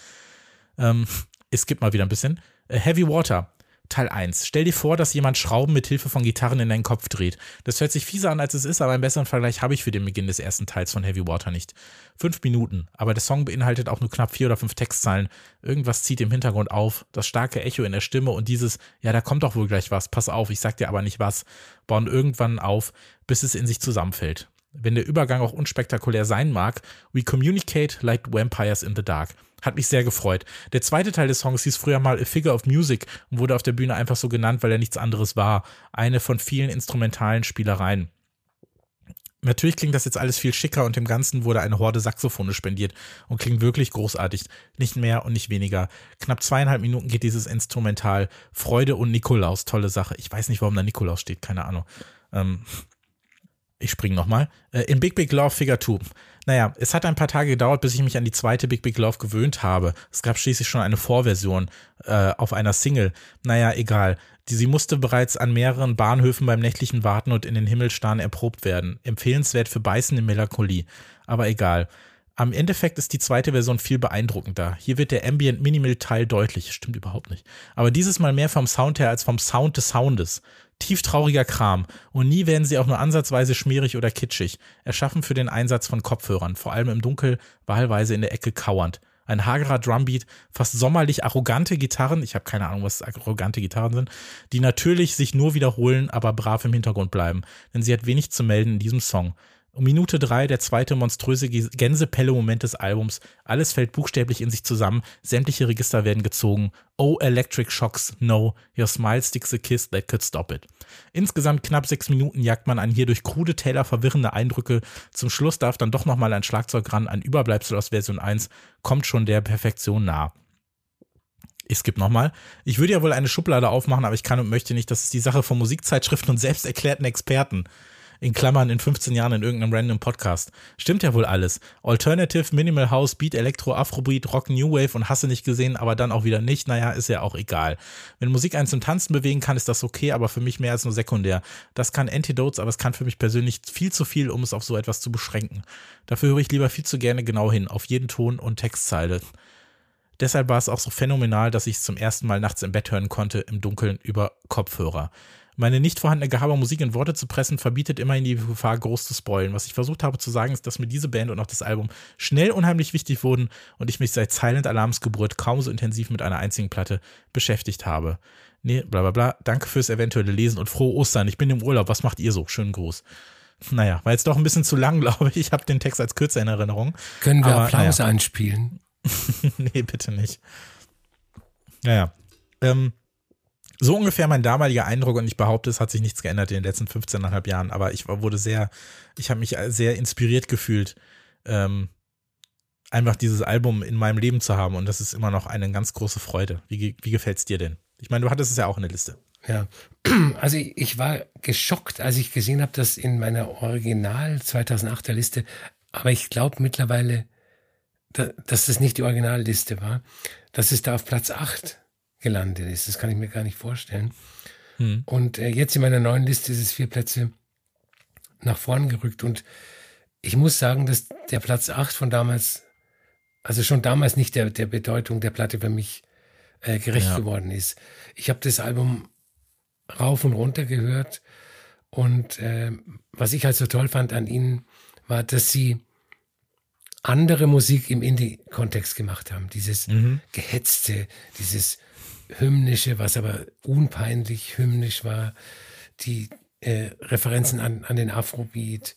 Ähm, es gibt mal wieder ein bisschen. Äh, Heavy Water. Teil 1. Stell dir vor, dass jemand Schrauben mit Hilfe von Gitarren in deinen Kopf dreht. Das hört sich fieser an, als es ist, aber einen besseren Vergleich habe ich für den Beginn des ersten Teils von Heavy Water nicht. Fünf Minuten, aber der Song beinhaltet auch nur knapp vier oder fünf Textzeilen. Irgendwas zieht im Hintergrund auf, das starke Echo in der Stimme und dieses, ja, da kommt doch wohl gleich was, pass auf, ich sag dir aber nicht was, bauen irgendwann auf, bis es in sich zusammenfällt. Wenn der Übergang auch unspektakulär sein mag, we communicate like vampires in the dark. Hat mich sehr gefreut. Der zweite Teil des Songs hieß früher mal A Figure of Music und wurde auf der Bühne einfach so genannt, weil er nichts anderes war. Eine von vielen instrumentalen Spielereien. Natürlich klingt das jetzt alles viel schicker und dem Ganzen wurde eine Horde Saxophone spendiert und klingt wirklich großartig. Nicht mehr und nicht weniger. Knapp zweieinhalb Minuten geht dieses Instrumental. Freude und Nikolaus, tolle Sache. Ich weiß nicht, warum da Nikolaus steht, keine Ahnung. Ähm, ich springe nochmal. Äh, in Big Big Love Figure 2. Naja, es hat ein paar Tage gedauert, bis ich mich an die zweite Big Big Love gewöhnt habe. Es gab schließlich schon eine Vorversion äh, auf einer Single. Naja, egal. Die, sie musste bereits an mehreren Bahnhöfen beim nächtlichen Warten und in den Himmel starren erprobt werden. Empfehlenswert für beißende Melancholie. Aber egal. Am Endeffekt ist die zweite Version viel beeindruckender. Hier wird der Ambient Minimal Teil deutlich. Stimmt überhaupt nicht. Aber dieses Mal mehr vom Sound her als vom Sound des Soundes. Tieftrauriger Kram. Und nie werden sie auch nur ansatzweise schmierig oder kitschig. Erschaffen für den Einsatz von Kopfhörern. Vor allem im Dunkel, wahlweise in der Ecke kauernd. Ein hagerer Drumbeat, fast sommerlich arrogante Gitarren, ich habe keine Ahnung, was arrogante Gitarren sind, die natürlich sich nur wiederholen, aber brav im Hintergrund bleiben, denn sie hat wenig zu melden in diesem Song. Minute drei der zweite monströse Gänsepelle-Moment des Albums. Alles fällt buchstäblich in sich zusammen. Sämtliche Register werden gezogen. Oh, Electric Shocks, no. Your smile sticks a kiss that could stop it. Insgesamt knapp sechs Minuten jagt man an hier durch krude Täler verwirrende Eindrücke. Zum Schluss darf dann doch nochmal ein Schlagzeug ran. Ein Überbleibsel aus Version 1 kommt schon der Perfektion nah. Ich skippe nochmal. Ich würde ja wohl eine Schublade aufmachen, aber ich kann und möchte nicht. Das ist die Sache von Musikzeitschriften und selbsterklärten Experten in Klammern in 15 Jahren in irgendeinem random Podcast. Stimmt ja wohl alles. Alternative, Minimal House, Beat, Elektro, Afrobeat, Rock, New Wave und hasse nicht gesehen, aber dann auch wieder nicht. Naja, ist ja auch egal. Wenn Musik einen zum Tanzen bewegen kann, ist das okay, aber für mich mehr als nur sekundär. Das kann Antidotes, aber es kann für mich persönlich viel zu viel, um es auf so etwas zu beschränken. Dafür höre ich lieber viel zu gerne genau hin, auf jeden Ton und Textzeile. Deshalb war es auch so phänomenal, dass ich es zum ersten Mal nachts im Bett hören konnte, im Dunkeln über Kopfhörer. Meine nicht vorhandene Gabe, Musik in Worte zu pressen, verbietet immerhin die Gefahr, groß zu spoilen. Was ich versucht habe zu sagen, ist, dass mir diese Band und auch das Album schnell unheimlich wichtig wurden und ich mich seit Silent Alarms Geburt kaum so intensiv mit einer einzigen Platte beschäftigt habe. Nee, bla bla bla. Danke fürs eventuelle Lesen und frohe Ostern. Ich bin im Urlaub. Was macht ihr so? Schönen Gruß. Naja, war jetzt doch ein bisschen zu lang, glaube ich. Ich habe den Text als kürzer in Erinnerung. Können wir Aber, Applaus naja. einspielen? nee, bitte nicht. Naja. Ähm, so ungefähr mein damaliger Eindruck und ich behaupte, es hat sich nichts geändert in den letzten 15,5 Jahren, aber ich wurde sehr, ich habe mich sehr inspiriert gefühlt, ähm, einfach dieses Album in meinem Leben zu haben und das ist immer noch eine ganz große Freude. Wie, wie gefällt es dir denn? Ich meine, du hattest es ja auch in der Liste. Ja, also ich war geschockt, als ich gesehen habe, dass in meiner Original 2008er Liste, aber ich glaube mittlerweile, dass das nicht die Originalliste war, dass es da auf Platz 8 gelandet ist. Das kann ich mir gar nicht vorstellen. Hm. Und äh, jetzt in meiner neuen Liste ist es vier Plätze nach vorn gerückt. Und ich muss sagen, dass der Platz 8 von damals, also schon damals nicht der, der Bedeutung der Platte für mich äh, gerecht ja. geworden ist. Ich habe das Album rauf und runter gehört. Und äh, was ich halt so toll fand an ihnen, war, dass sie andere Musik im Indie-Kontext gemacht haben. Dieses mhm. Gehetzte, dieses hymnische, was aber unpeinlich hymnisch war, die äh, Referenzen an, an den Afrobeat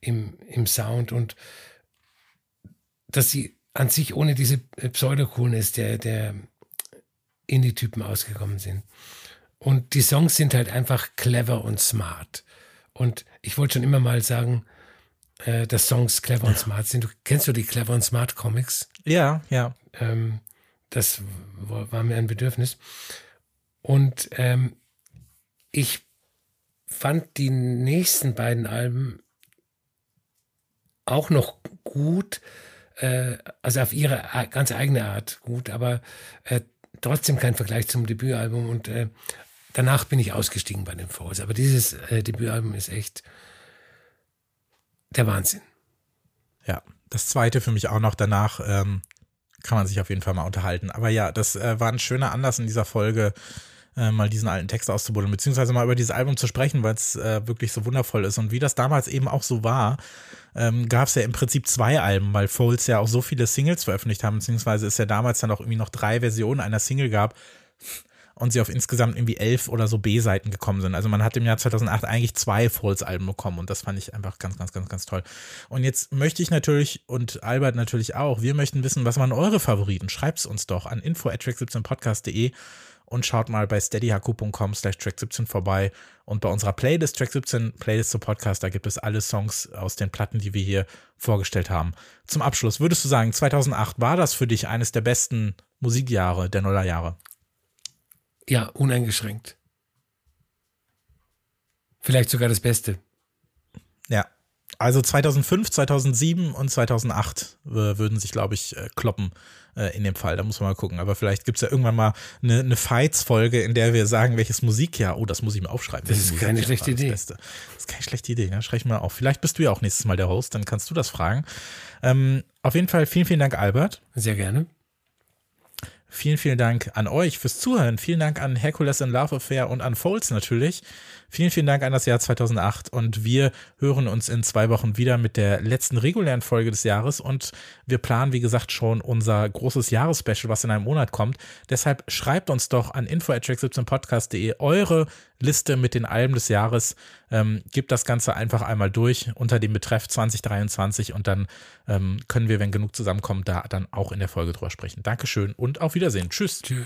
im, im Sound und dass sie an sich ohne diese Pseudocoolness der, der Indie-Typen ausgekommen sind. Und die Songs sind halt einfach clever und smart. Und ich wollte schon immer mal sagen, äh, dass Songs clever und smart sind. Du, kennst du die Clever und Smart Comics? Ja, ja. Ähm, das war mir ein Bedürfnis. Und ähm, ich fand die nächsten beiden Alben auch noch gut, äh, also auf ihre ganz eigene Art gut, aber äh, trotzdem kein Vergleich zum Debütalbum. Und äh, danach bin ich ausgestiegen bei den Falls. Aber dieses äh, Debütalbum ist echt der Wahnsinn. Ja, das zweite für mich auch noch danach. Ähm, kann man sich auf jeden Fall mal unterhalten. Aber ja, das äh, war ein schöner Anlass in dieser Folge, äh, mal diesen alten Text auszubuddeln, beziehungsweise mal über dieses Album zu sprechen, weil es äh, wirklich so wundervoll ist. Und wie das damals eben auch so war, ähm, gab es ja im Prinzip zwei Alben, weil Foles ja auch so viele Singles veröffentlicht haben, beziehungsweise es ja damals dann auch irgendwie noch drei Versionen einer Single gab und sie auf insgesamt irgendwie elf oder so B-Seiten gekommen sind. Also man hat im Jahr 2008 eigentlich zwei Foles-Alben bekommen und das fand ich einfach ganz, ganz, ganz, ganz toll. Und jetzt möchte ich natürlich und Albert natürlich auch, wir möchten wissen, was waren eure Favoriten? Schreibt es uns doch an info@track17podcast.de und schaut mal bei steadyhq.com slash track17 vorbei und bei unserer Playlist Track 17 Playlist zu Podcast, da gibt es alle Songs aus den Platten, die wir hier vorgestellt haben. Zum Abschluss, würdest du sagen, 2008 war das für dich eines der besten Musikjahre der Nullerjahre? Ja, uneingeschränkt. Vielleicht sogar das Beste. Ja. Also 2005, 2007 und 2008 äh, würden sich, glaube ich, äh, kloppen äh, in dem Fall. Da muss man mal gucken. Aber vielleicht gibt es ja irgendwann mal eine, eine Fights-Folge, in der wir sagen, welches Musikjahr. Oh, das muss ich mir aufschreiben. Das ist keine schlechte Idee. Das, das, ist keine schlechte Idee. Ja? Schreibe ich mal auf. Vielleicht bist du ja auch nächstes Mal der Host, dann kannst du das fragen. Ähm, auf jeden Fall vielen, vielen Dank, Albert. Sehr gerne. Vielen, vielen Dank an euch fürs Zuhören. Vielen Dank an Hercules in Love Affair und an Folds natürlich. Vielen, vielen Dank an das Jahr 2008 und wir hören uns in zwei Wochen wieder mit der letzten regulären Folge des Jahres und wir planen, wie gesagt, schon unser großes Jahresspecial, was in einem Monat kommt. Deshalb schreibt uns doch an info@track17podcast.de eure Liste mit den Alben des Jahres. Ähm, gebt das Ganze einfach einmal durch unter dem Betreff 2023 und dann ähm, können wir, wenn genug zusammenkommt, da dann auch in der Folge drüber sprechen. Dankeschön und auf Wiedersehen. Tschüss. Tschüss.